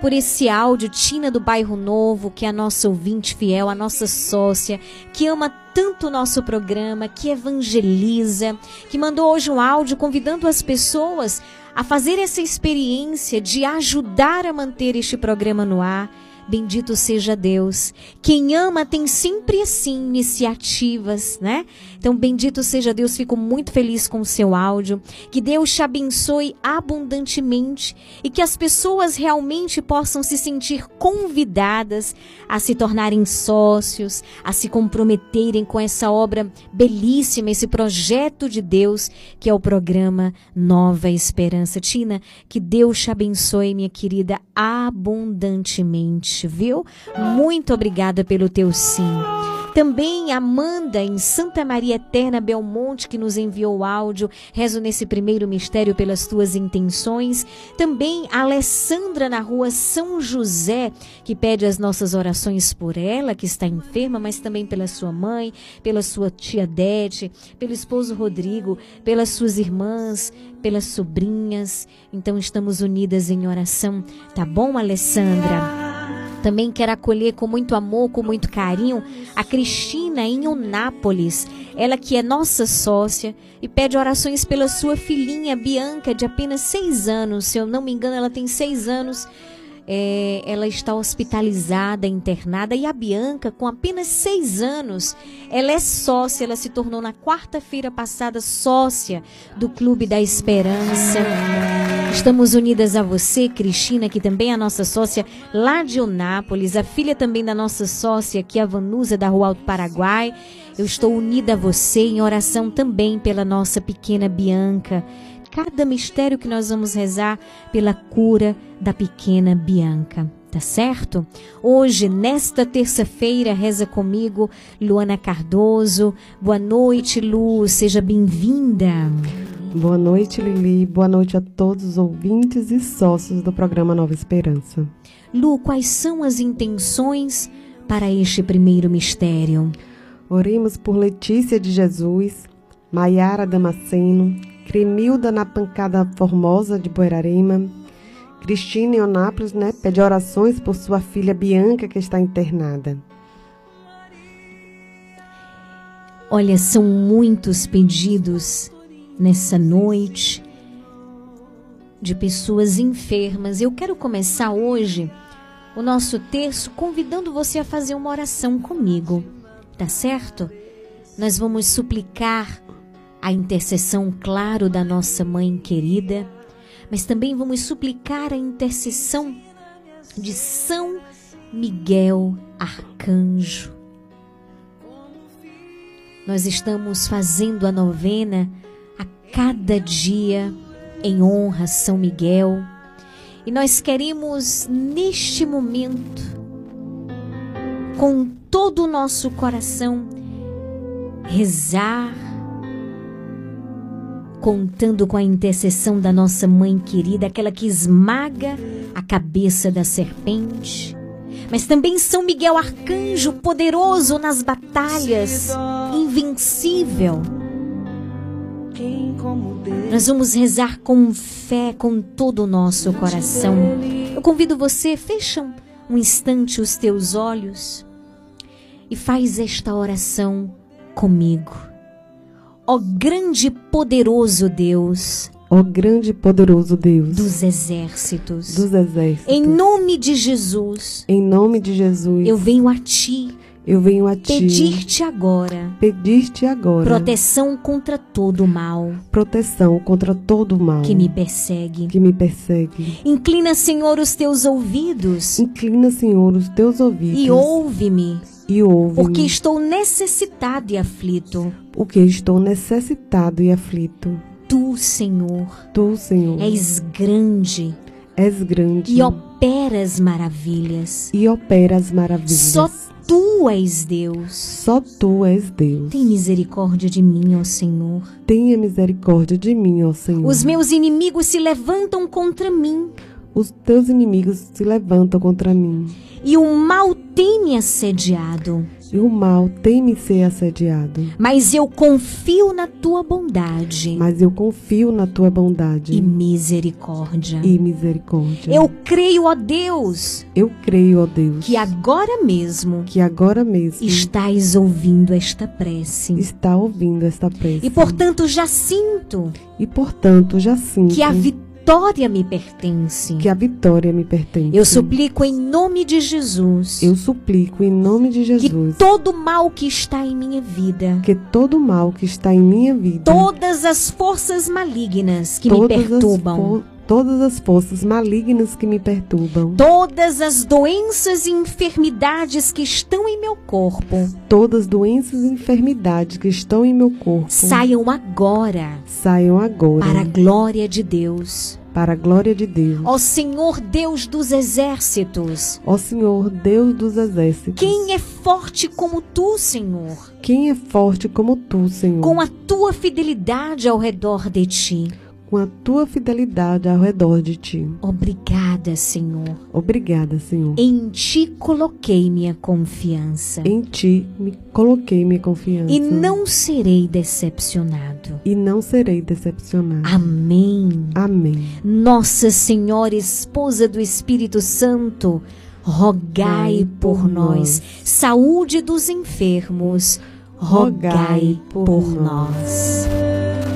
por esse áudio, Tina do Bairro Novo, que é a nossa ouvinte fiel, a nossa sócia, que ama tanto o nosso programa, que evangeliza, que mandou hoje um áudio convidando as pessoas a fazer essa experiência de ajudar a manter este programa no ar. Bendito seja Deus. Quem ama tem sempre assim iniciativas, né? Então, bendito seja Deus. Fico muito feliz com o seu áudio. Que Deus te abençoe abundantemente e que as pessoas realmente possam se sentir convidadas a se tornarem sócios, a se comprometerem com essa obra belíssima, esse projeto de Deus que é o programa Nova Esperança. Tina, que Deus te abençoe, minha querida, abundantemente, viu? Muito obrigada pelo teu sim. Também Amanda, em Santa Maria Eterna Belmonte, que nos enviou o áudio. Rezo nesse primeiro mistério pelas tuas intenções. Também Alessandra, na rua São José, que pede as nossas orações por ela, que está enferma, mas também pela sua mãe, pela sua tia Dete, pelo esposo Rodrigo, pelas suas irmãs, pelas sobrinhas. Então estamos unidas em oração. Tá bom, Alessandra? Também quero acolher com muito amor, com muito carinho, a Cristina em Unápolis. Ela que é nossa sócia e pede orações pela sua filhinha Bianca, de apenas seis anos. Se eu não me engano, ela tem seis anos. É, ela está hospitalizada, internada, e a Bianca, com apenas seis anos, ela é sócia, ela se tornou na quarta-feira passada sócia do Clube da Esperança. Estamos unidas a você, Cristina, que também é a nossa sócia lá de Unápolis, a filha também da nossa sócia, que é a Vanusa da Rua Alto Paraguai. Eu estou unida a você em oração também pela nossa pequena Bianca cada mistério que nós vamos rezar pela cura da pequena Bianca, Tá certo? Hoje, nesta terça-feira, reza comigo Luana Cardoso. Boa noite, Lu. Seja bem-vinda. Boa noite, Lili. Boa noite a todos os ouvintes e sócios do programa Nova Esperança. Lu, quais são as intenções para este primeiro mistério? Oremos por Letícia de Jesus, Maiara Damasceno, Cremilda na Pancada Formosa de Boerarema, Cristina em Onápolis, né? Pede orações por sua filha Bianca, que está internada. Olha, são muitos pedidos nessa noite de pessoas enfermas. Eu quero começar hoje o nosso terço convidando você a fazer uma oração comigo, tá certo? Nós vamos suplicar a intercessão, claro, da nossa mãe querida, mas também vamos suplicar a intercessão de São Miguel Arcanjo. Nós estamos fazendo a novena cada dia em honra a São Miguel. E nós queremos, neste momento, com todo o nosso coração, rezar, contando com a intercessão da nossa mãe querida, aquela que esmaga a cabeça da serpente. Mas também São Miguel Arcanjo, poderoso nas batalhas, invencível. Nós vamos rezar com fé, com todo o nosso coração. Eu convido você, fecha um- um instante os teus olhos e faz esta oração comigo. Ó grande e poderoso Deus Ó grande e poderoso Deus dos exércitos, dos exércitos, em nome de Jesus, em nome de Jesus, eu venho a ti eu venho a ti pedir-te agora pedir-te agora proteção contra todo o mal proteção contra todo o mal que me persegue. que me persegue. Inclina, Senhor, os teus ouvidos Inclina, Senhor, os teus ouvidos e ouve-me, e ouve porque estou necessitado e aflito. porque estou necessitado e aflito. Tu, Senhor, Tu, Senhor, és grande és grande e operas maravilhas. e operas maravilhas. Só tu és Deus. Só tu és Deus. Tem misericórdia de mim, ó Senhor. Tenha misericórdia de mim, ó Senhor. Os meus inimigos se levantam contra mim Os teus inimigos se levantam contra mim, e o mal tem me assediado. E o mal tem me ser assediado. Mas eu confio na tua bondade Mas eu confio na tua bondade e misericórdia. e misericórdia. Eu creio, ó Deus, Eu creio, ó Deus, que agora mesmo que agora mesmo estás ouvindo esta prece. está ouvindo esta prece. E portanto já sinto E, portanto, já sinto que a vitória me pertence. que a vitória me pertence. Eu suplico em nome de Jesus Eu suplico em nome de que Jesus todo mal que está em minha vida, que todo mal que está em minha vida, todas as forças malignas que me perturbam, todas as forças malignas que me perturbam, todas as doenças e enfermidades que estão em meu corpo, todas as doenças e enfermidades que estão em meu corpo, saiam agora. Saiam agora. Para a glória de Deus. para a glória de Deus. Ó Senhor Deus dos exércitos, Ó Senhor, Deus dos exércitos, quem é forte como tu, Senhor, quem é forte como tu, Senhor, com a tua fidelidade ao redor de ti? Com a tua fidelidade ao redor de ti. Obrigada, Senhor. Obrigada, Senhor. Em ti coloquei minha confiança Em ti me coloquei minha confiança. e não serei decepcionado. e não serei decepcionado. Amém. Amém. Nossa Senhora, esposa do Espírito Santo, rogai por por nós. nós. Saúde dos enfermos, rogai Rogai por por nós. como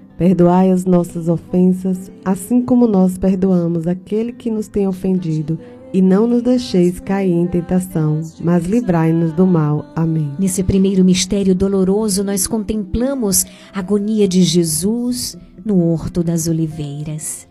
Perdoai as nossas ofensas, assim como nós perdoamos aquele que nos tem ofendido. E não nos deixeis cair em tentação, mas livrai-nos do mal. Amém. Nesse primeiro mistério doloroso, nós contemplamos a agonia de Jesus no Horto das Oliveiras.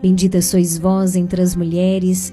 Bendita sois vós entre as mulheres,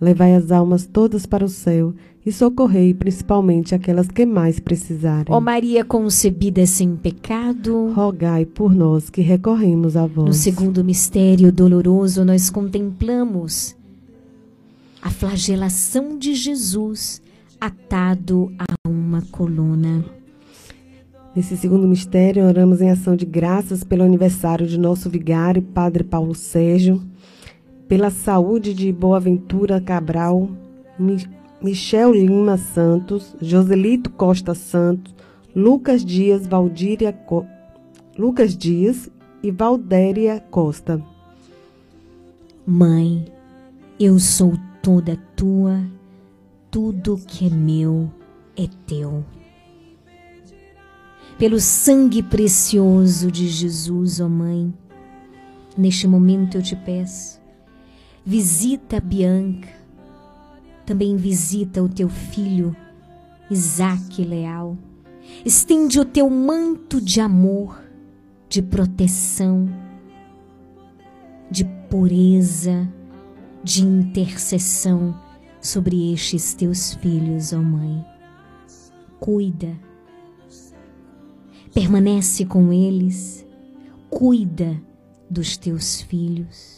levai as almas todas para o céu e socorrei principalmente aquelas que mais precisarem. ó Maria concebida sem pecado. Rogai por nós que recorremos a vós. No segundo mistério doloroso, nós contemplamos a flagelação de Jesus atado a uma coluna. Nesse segundo mistério, oramos em ação de graças pelo aniversário de nosso vigário, Padre Paulo Sérgio, pela saúde de Boaventura Cabral, Mi- Michel Lima Santos, Joselito Costa Santos, Lucas Dias, Valdíria Co- Lucas Dias e Valdéria Costa. Mãe, eu sou toda tua, tudo que é meu é teu. Pelo sangue precioso de Jesus, ó Mãe, neste momento eu te peço, visita Bianca, também visita o teu filho, Isaac Leal. Estende o teu manto de amor, de proteção, de pureza, de intercessão sobre estes teus filhos, ó Mãe. Cuida, permanece com eles, cuida dos teus filhos.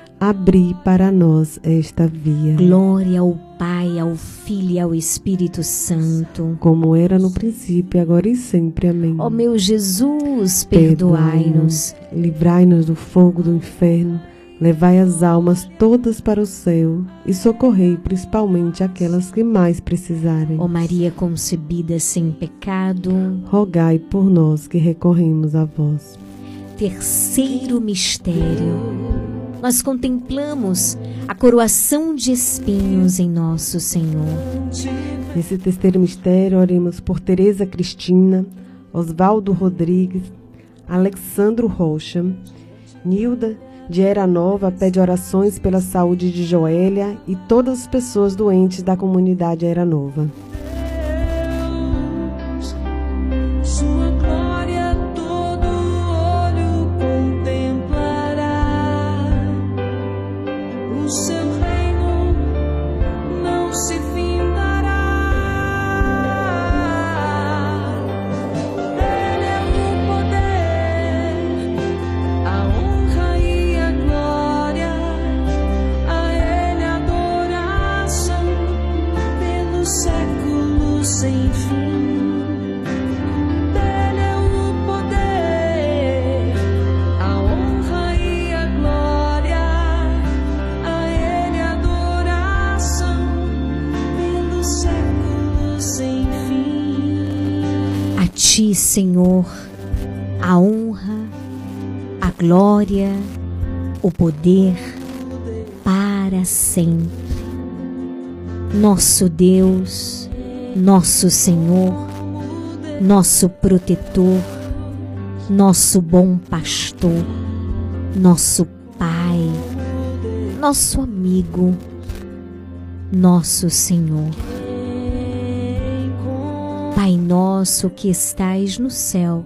abri para nós esta via. Glória ao Pai, ao Filho e ao Espírito Santo. Como era no princípio, agora e sempre. Amém. Ó meu Jesus, perdoai-nos. Livrai-nos do fogo do inferno. Levai as almas todas para o céu e socorrei principalmente aquelas que mais precisarem. Ó Maria concebida sem pecado. Rogai por nós que recorremos a vós. Terceiro mistério. Nós contemplamos a coroação de espinhos em nosso Senhor. Nesse terceiro mistério, oremos por Tereza Cristina, Oswaldo Rodrigues, Alexandro Rocha, Nilda de Era Nova pede orações pela saúde de Joélia e todas as pessoas doentes da comunidade Era Nova. Glória, o poder para sempre. Nosso Deus, nosso Senhor, nosso protetor, nosso bom pastor, nosso Pai, nosso amigo, nosso Senhor. Pai nosso que estais no céu,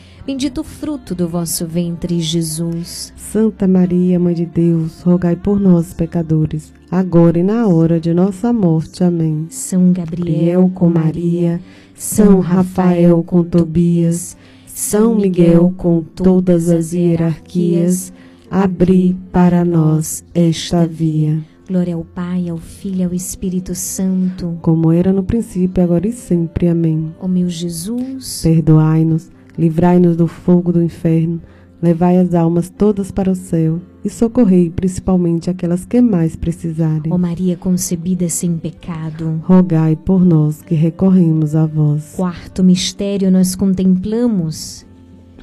o fruto do vosso ventre, Jesus. Santa Maria, Mãe de Deus, rogai por nós, pecadores, agora e na hora de nossa morte. Amém. São Gabriel com Maria, São Rafael com Tobias, São Miguel com todas as hierarquias, abri para nós esta via. Glória ao Pai, ao Filho e ao Espírito Santo. Como era no princípio, agora e sempre. Amém. Ó meu Jesus, Perdoai-nos, livrai-nos do fogo do inferno, levai as almas todas para o céu e socorrei principalmente aquelas que mais precisarem. ó Maria concebida sem pecado. Rogai por nós que recorremos a vós. Quarto mistério nós contemplamos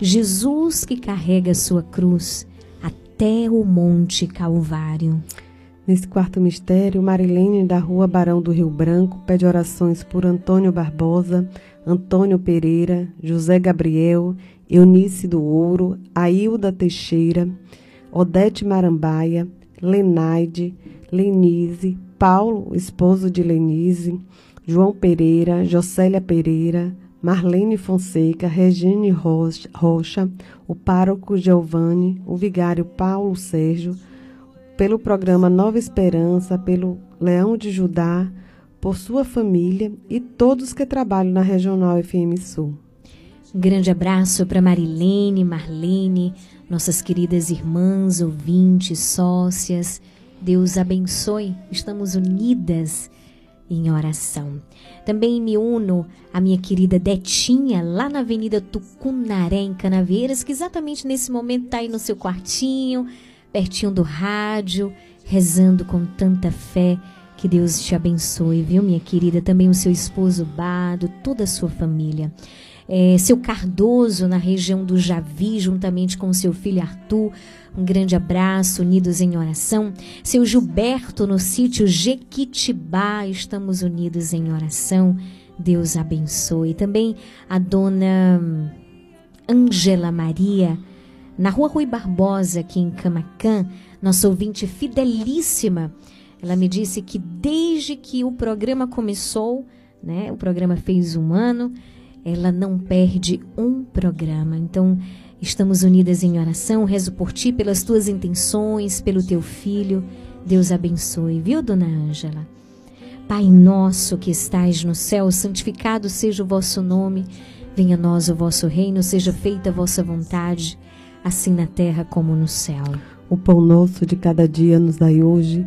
Jesus que carrega sua cruz até o Monte Calvário. Nesse quarto mistério, Marilene da Rua Barão do Rio Branco pede orações por Antônio Barbosa, Antônio Pereira, José Gabriel, Eunice do Ouro, Ailda Teixeira, Odete Marambaia, Lenaide, Lenise, Paulo, esposo de Lenise, João Pereira, Jocélia Pereira, Marlene Fonseca, Regine Rocha, o pároco Giovanni, o vigário Paulo Sérgio, pelo programa Nova Esperança, pelo Leão de Judá, por sua família e todos que trabalham na Regional FM Sul. Um grande abraço para Marilene, Marlene, nossas queridas irmãs, ouvintes, sócias. Deus abençoe. Estamos unidas em oração. Também me uno à minha querida Detinha, lá na Avenida Tucunaré, em Canaveiras, que exatamente nesse momento está aí no seu quartinho, pertinho do rádio, rezando com tanta fé. Que Deus te abençoe, viu, minha querida? Também o seu esposo Bado, toda a sua família. É, seu Cardoso, na região do Javi, juntamente com seu filho Arthur. Um grande abraço, unidos em oração. Seu Gilberto, no sítio Jequitibá, estamos unidos em oração. Deus abençoe. Também a dona Ângela Maria, na rua Rui Barbosa, aqui em Camacan, nossa ouvinte fidelíssima. Ela me disse que desde que o programa começou, né, o programa fez um ano, ela não perde um programa. Então, estamos unidas em oração. Rezo por ti, pelas tuas intenções, pelo teu filho. Deus abençoe, viu, dona Ângela? Pai nosso que estais no céu, santificado seja o vosso nome. Venha a nós o vosso reino, seja feita a vossa vontade, assim na terra como no céu. O pão nosso de cada dia nos dai hoje.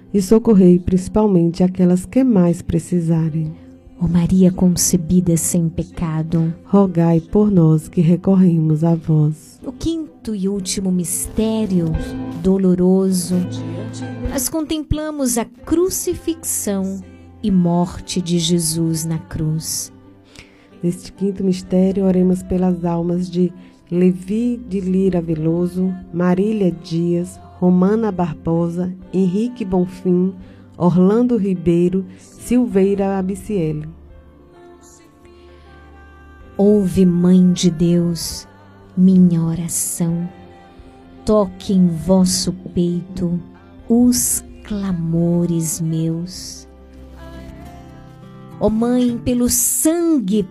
e socorrei principalmente aquelas que mais precisarem. Ó Maria concebida sem pecado, rogai por nós que recorremos a vós. O quinto e último mistério doloroso, nós contemplamos a crucifixão e morte de Jesus na cruz. Neste quinto mistério, oremos pelas almas de Levi de Lira Veloso, Marília Dias, Romana Barbosa, Henrique Bonfim, Orlando Ribeiro, Silveira Abiciele. Ouve, Mãe de Deus, minha oração. Toque em vosso peito os clamores meus. Ó Mãe, pelo sangue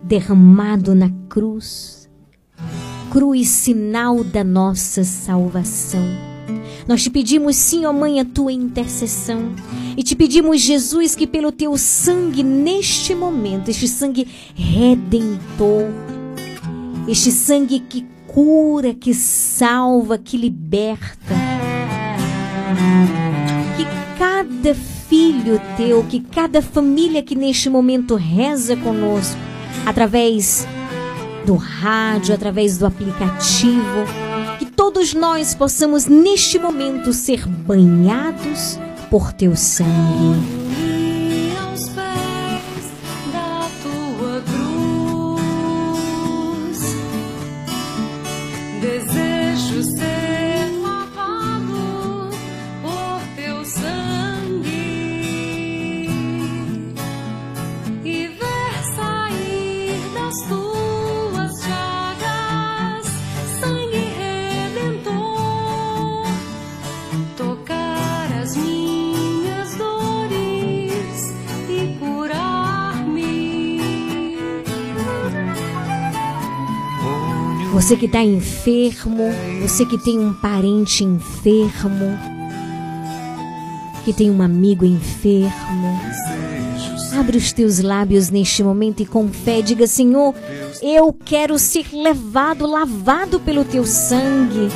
derramado na cruz, cruz sinal da nossa salvação. Nós te pedimos, sim, ó Mãe, a tua intercessão. E te pedimos, Jesus, que pelo teu sangue, neste momento, este sangue redentor, este sangue que cura, que salva, que liberta, que cada filho teu, que cada família que neste momento reza conosco, através do rádio, através do aplicativo, todos nós possamos neste momento ser banhados por teu sangue. Você que está enfermo, você que tem um parente enfermo, que tem um amigo enfermo, abre os teus lábios neste momento e com fé diga: Senhor, eu quero ser levado, lavado pelo teu sangue.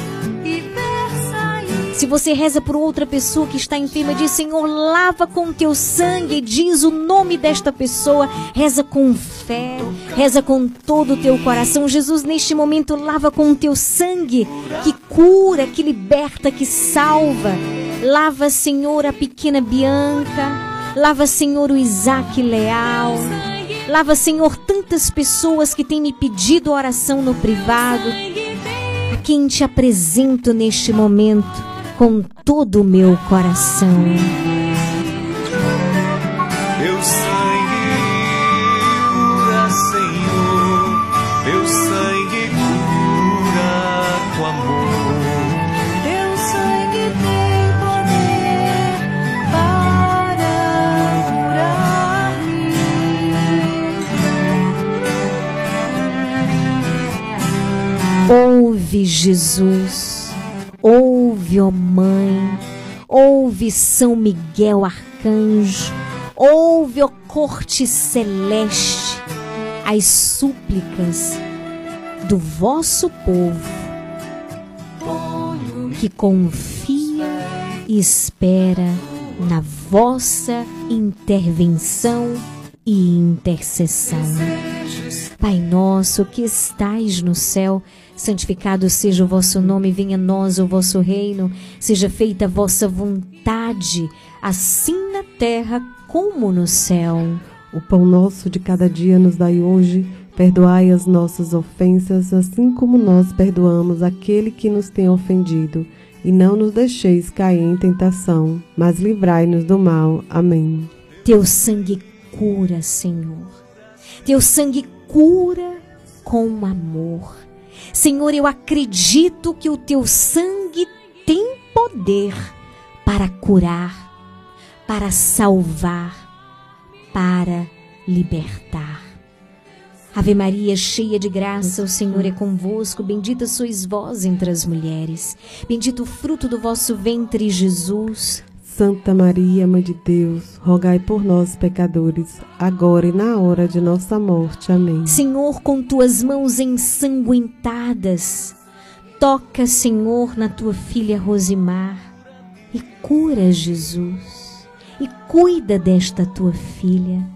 Se você reza por outra pessoa que está enferma, diz: Senhor, lava com teu sangue, diz o nome desta pessoa, reza com fé, reza com todo o teu coração. Jesus, neste momento, lava com o teu sangue que cura, que liberta, que salva. Lava, Senhor, a pequena Bianca, lava, Senhor, o Isaac Leal. Lava, Senhor, tantas pessoas que têm me pedido oração no privado, a quem te apresento neste momento com todo o meu coração. Teu sangue cura, Senhor. Teu sangue cura com amor. Teu sangue tem poder para curar-me. Ouve, Jesus. Ouve, ó Mãe. Ouve, São Miguel Arcanjo. Ouve, ó Corte Celeste, as súplicas do vosso povo que confia e espera na vossa intervenção e intercessão. Pai nosso que estais no céu, santificado seja o vosso nome, venha a nós o vosso reino, seja feita a vossa vontade, assim na terra como no céu. O pão nosso de cada dia nos dai hoje. Perdoai as nossas ofensas, assim como nós perdoamos aquele que nos tem ofendido. E não nos deixeis cair em tentação, mas livrai-nos do mal. Amém. Teu sangue cura, Senhor. Teu sangue cura com amor. Senhor, eu acredito que o teu sangue tem poder para curar, para salvar, para libertar. Ave Maria, cheia de graça, o Senhor é convosco. Bendita sois vós entre as mulheres. Bendito o fruto do vosso ventre, Jesus. Santa Maria, Mãe de Deus, rogai por nós, pecadores, agora e na hora de nossa morte. Amém. Senhor, com tuas mãos ensanguentadas, toca, Senhor, na tua filha Rosimar e cura, Jesus, e cuida desta tua filha.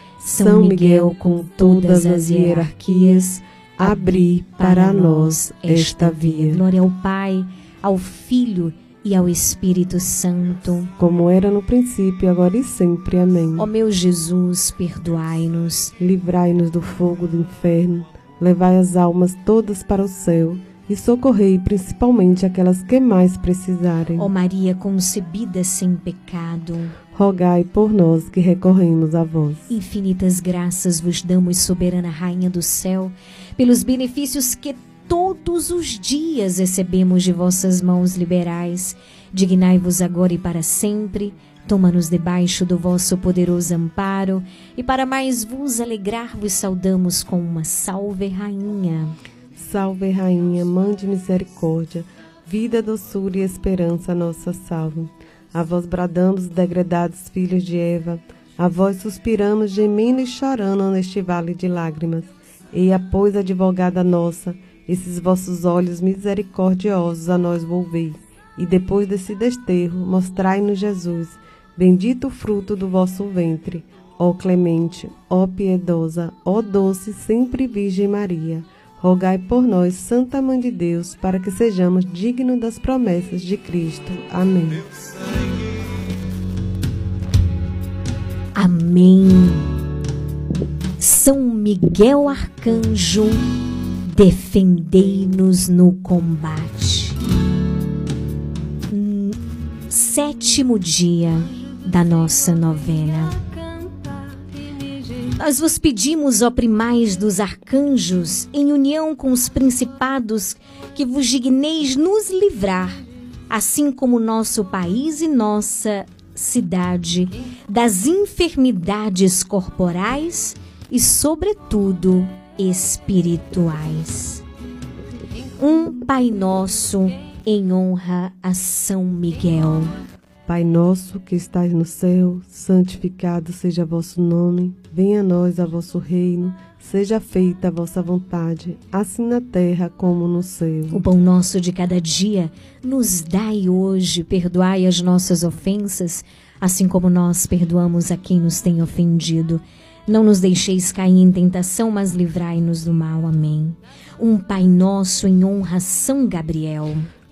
São Miguel com todas as hierarquias, abri para nós esta via. Glória ao Pai, ao Filho e ao Espírito Santo. Como era no princípio, agora e sempre. Amém. Ó meu Jesus, perdoai-nos. Livrai-nos do fogo do inferno, levai as almas todas para o céu e socorrei principalmente aquelas que mais precisarem. Ó Maria concebida sem pecado. Rogai por nós que recorremos a vós. Infinitas graças vos damos, soberana Rainha do céu, pelos benefícios que todos os dias recebemos de vossas mãos liberais. Dignai-vos agora e para sempre. Toma-nos debaixo do vosso poderoso amparo, e para mais vos alegrar, vos saudamos com uma salve, Rainha. Salve, Rainha, Mãe de Misericórdia, vida, doçura e esperança, nossa salve. A vós bradamos, degredados filhos de Eva, a vós suspiramos, gemendo e chorando neste vale de lágrimas. Eia, pois, advogada nossa, esses vossos olhos misericordiosos a nós volvei, e depois desse desterro, mostrai-nos Jesus, bendito o fruto do vosso ventre. Ó clemente, ó piedosa, ó doce sempre Virgem Maria, rogai por nós, Santa Mãe de Deus, para que sejamos dignos das promessas de Cristo. Amém. Amém. São Miguel Arcanjo, defendei-nos no combate. Hum, Sétimo dia da nossa novena. Nós vos pedimos, ó primais dos arcanjos, em união com os principados, que vos digneis nos livrar, assim como nosso país e nossa cidade, das enfermidades corporais e, sobretudo, espirituais. Um Pai Nosso em honra a São Miguel. Pai nosso que estais no céu, santificado seja vosso nome, venha a nós a vosso reino, seja feita a vossa vontade, assim na terra como no céu. O pão nosso de cada dia nos dai hoje, perdoai as nossas ofensas, assim como nós perdoamos a quem nos tem ofendido. Não nos deixeis cair em tentação, mas livrai-nos do mal. Amém. Um Pai nosso em honra a São Gabriel.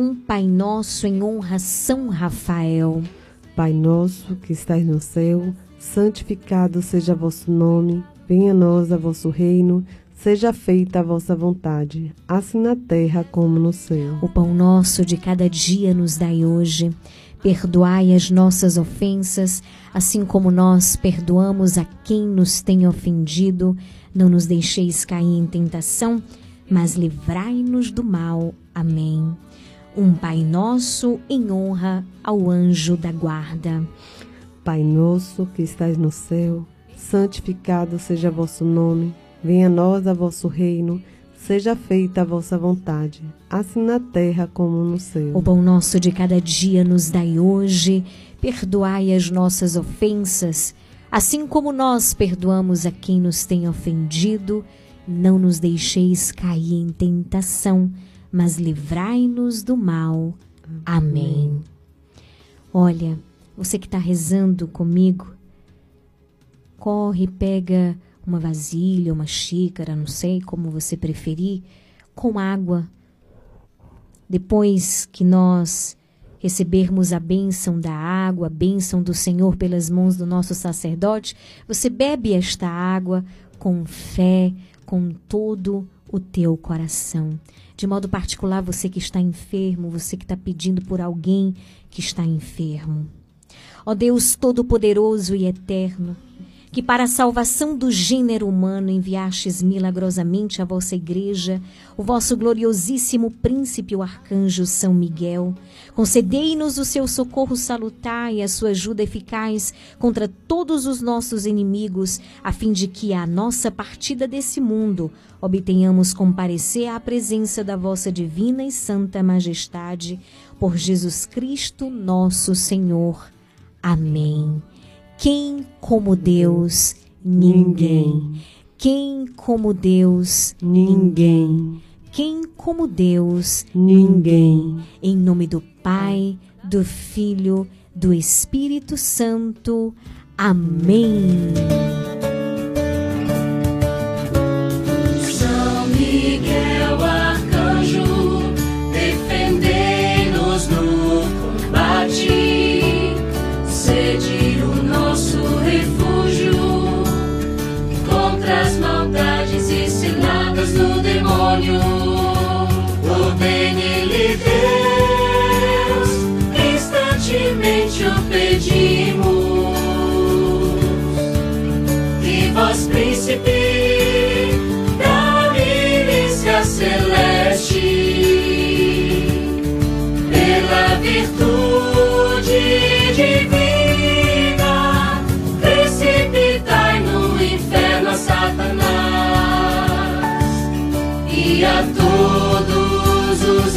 Um Pai Nosso em honra a São Rafael. Pai nosso que estais no céu, santificado seja vosso nome, venha a nós a vosso reino, seja feita a vossa vontade, assim na terra como no céu. O pão nosso de cada dia nos dai hoje. Perdoai as nossas ofensas, assim como nós perdoamos a quem nos tem ofendido. Não nos deixeis cair em tentação, mas livrai-nos do mal. Amém. Um Pai Nosso em honra ao anjo da guarda. Pai nosso que estais no céu, santificado seja vosso nome, venha a nós a vosso reino, seja feita a vossa vontade, assim na terra como no céu. O pão nosso de cada dia nos dai hoje, perdoai as nossas ofensas, assim como nós perdoamos a quem nos tem ofendido, não nos deixeis cair em tentação, mas livrai-nos do mal. Amém. Olha, você que está rezando comigo, corre, pega uma vasilha, uma xícara, não sei como você preferir, com água. Depois que nós recebermos a bênção da água, a bênção do Senhor pelas mãos do nosso sacerdote, você bebe esta água com fé, com todo o teu coração. De modo particular, você que está enfermo, você que está pedindo por alguém que está enfermo. Ó Deus Todo-Poderoso e Eterno, que para a salvação do gênero humano enviastes milagrosamente à vossa igreja o vosso gloriosíssimo príncipe, o arcanjo São Miguel. Concedei-nos o seu socorro salutar e a sua ajuda eficaz contra todos os nossos inimigos, a fim de que a nossa partida desse mundo obtenhamos comparecer à presença da vossa divina e santa majestade, por Jesus Cristo, nosso Senhor. Amém. Quem como Deus? Ninguém. Quem como Deus? Ninguém. Quem como Deus? Ninguém. Em nome do Pai, do Filho, do Espírito Santo. Amém.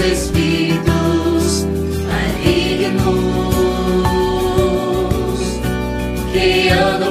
Espíritos malignos que andam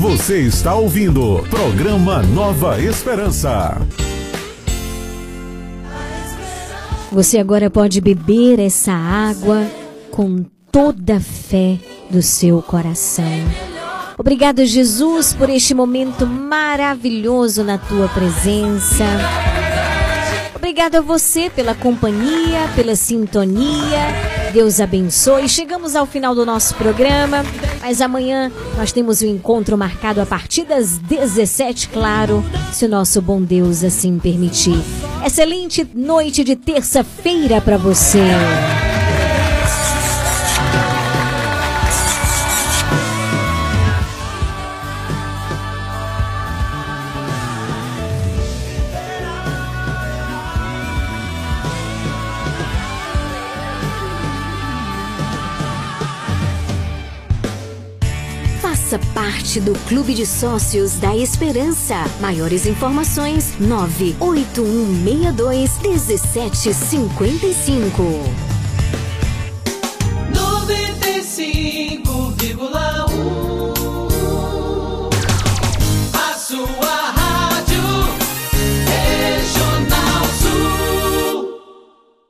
Você está ouvindo programa Nova Esperança. Você agora pode beber essa água com toda a fé do seu coração. Obrigado, Jesus, por este momento maravilhoso na tua presença. Obrigado a você pela companhia, pela sintonia. Deus abençoe. Chegamos ao final do nosso programa, mas amanhã nós temos o um encontro marcado a partir das 17, claro, se o nosso bom Deus assim permitir. Excelente noite de terça-feira para você. Parte do Clube de Sócios da Esperança. Maiores informações: 98162 1755. 95,1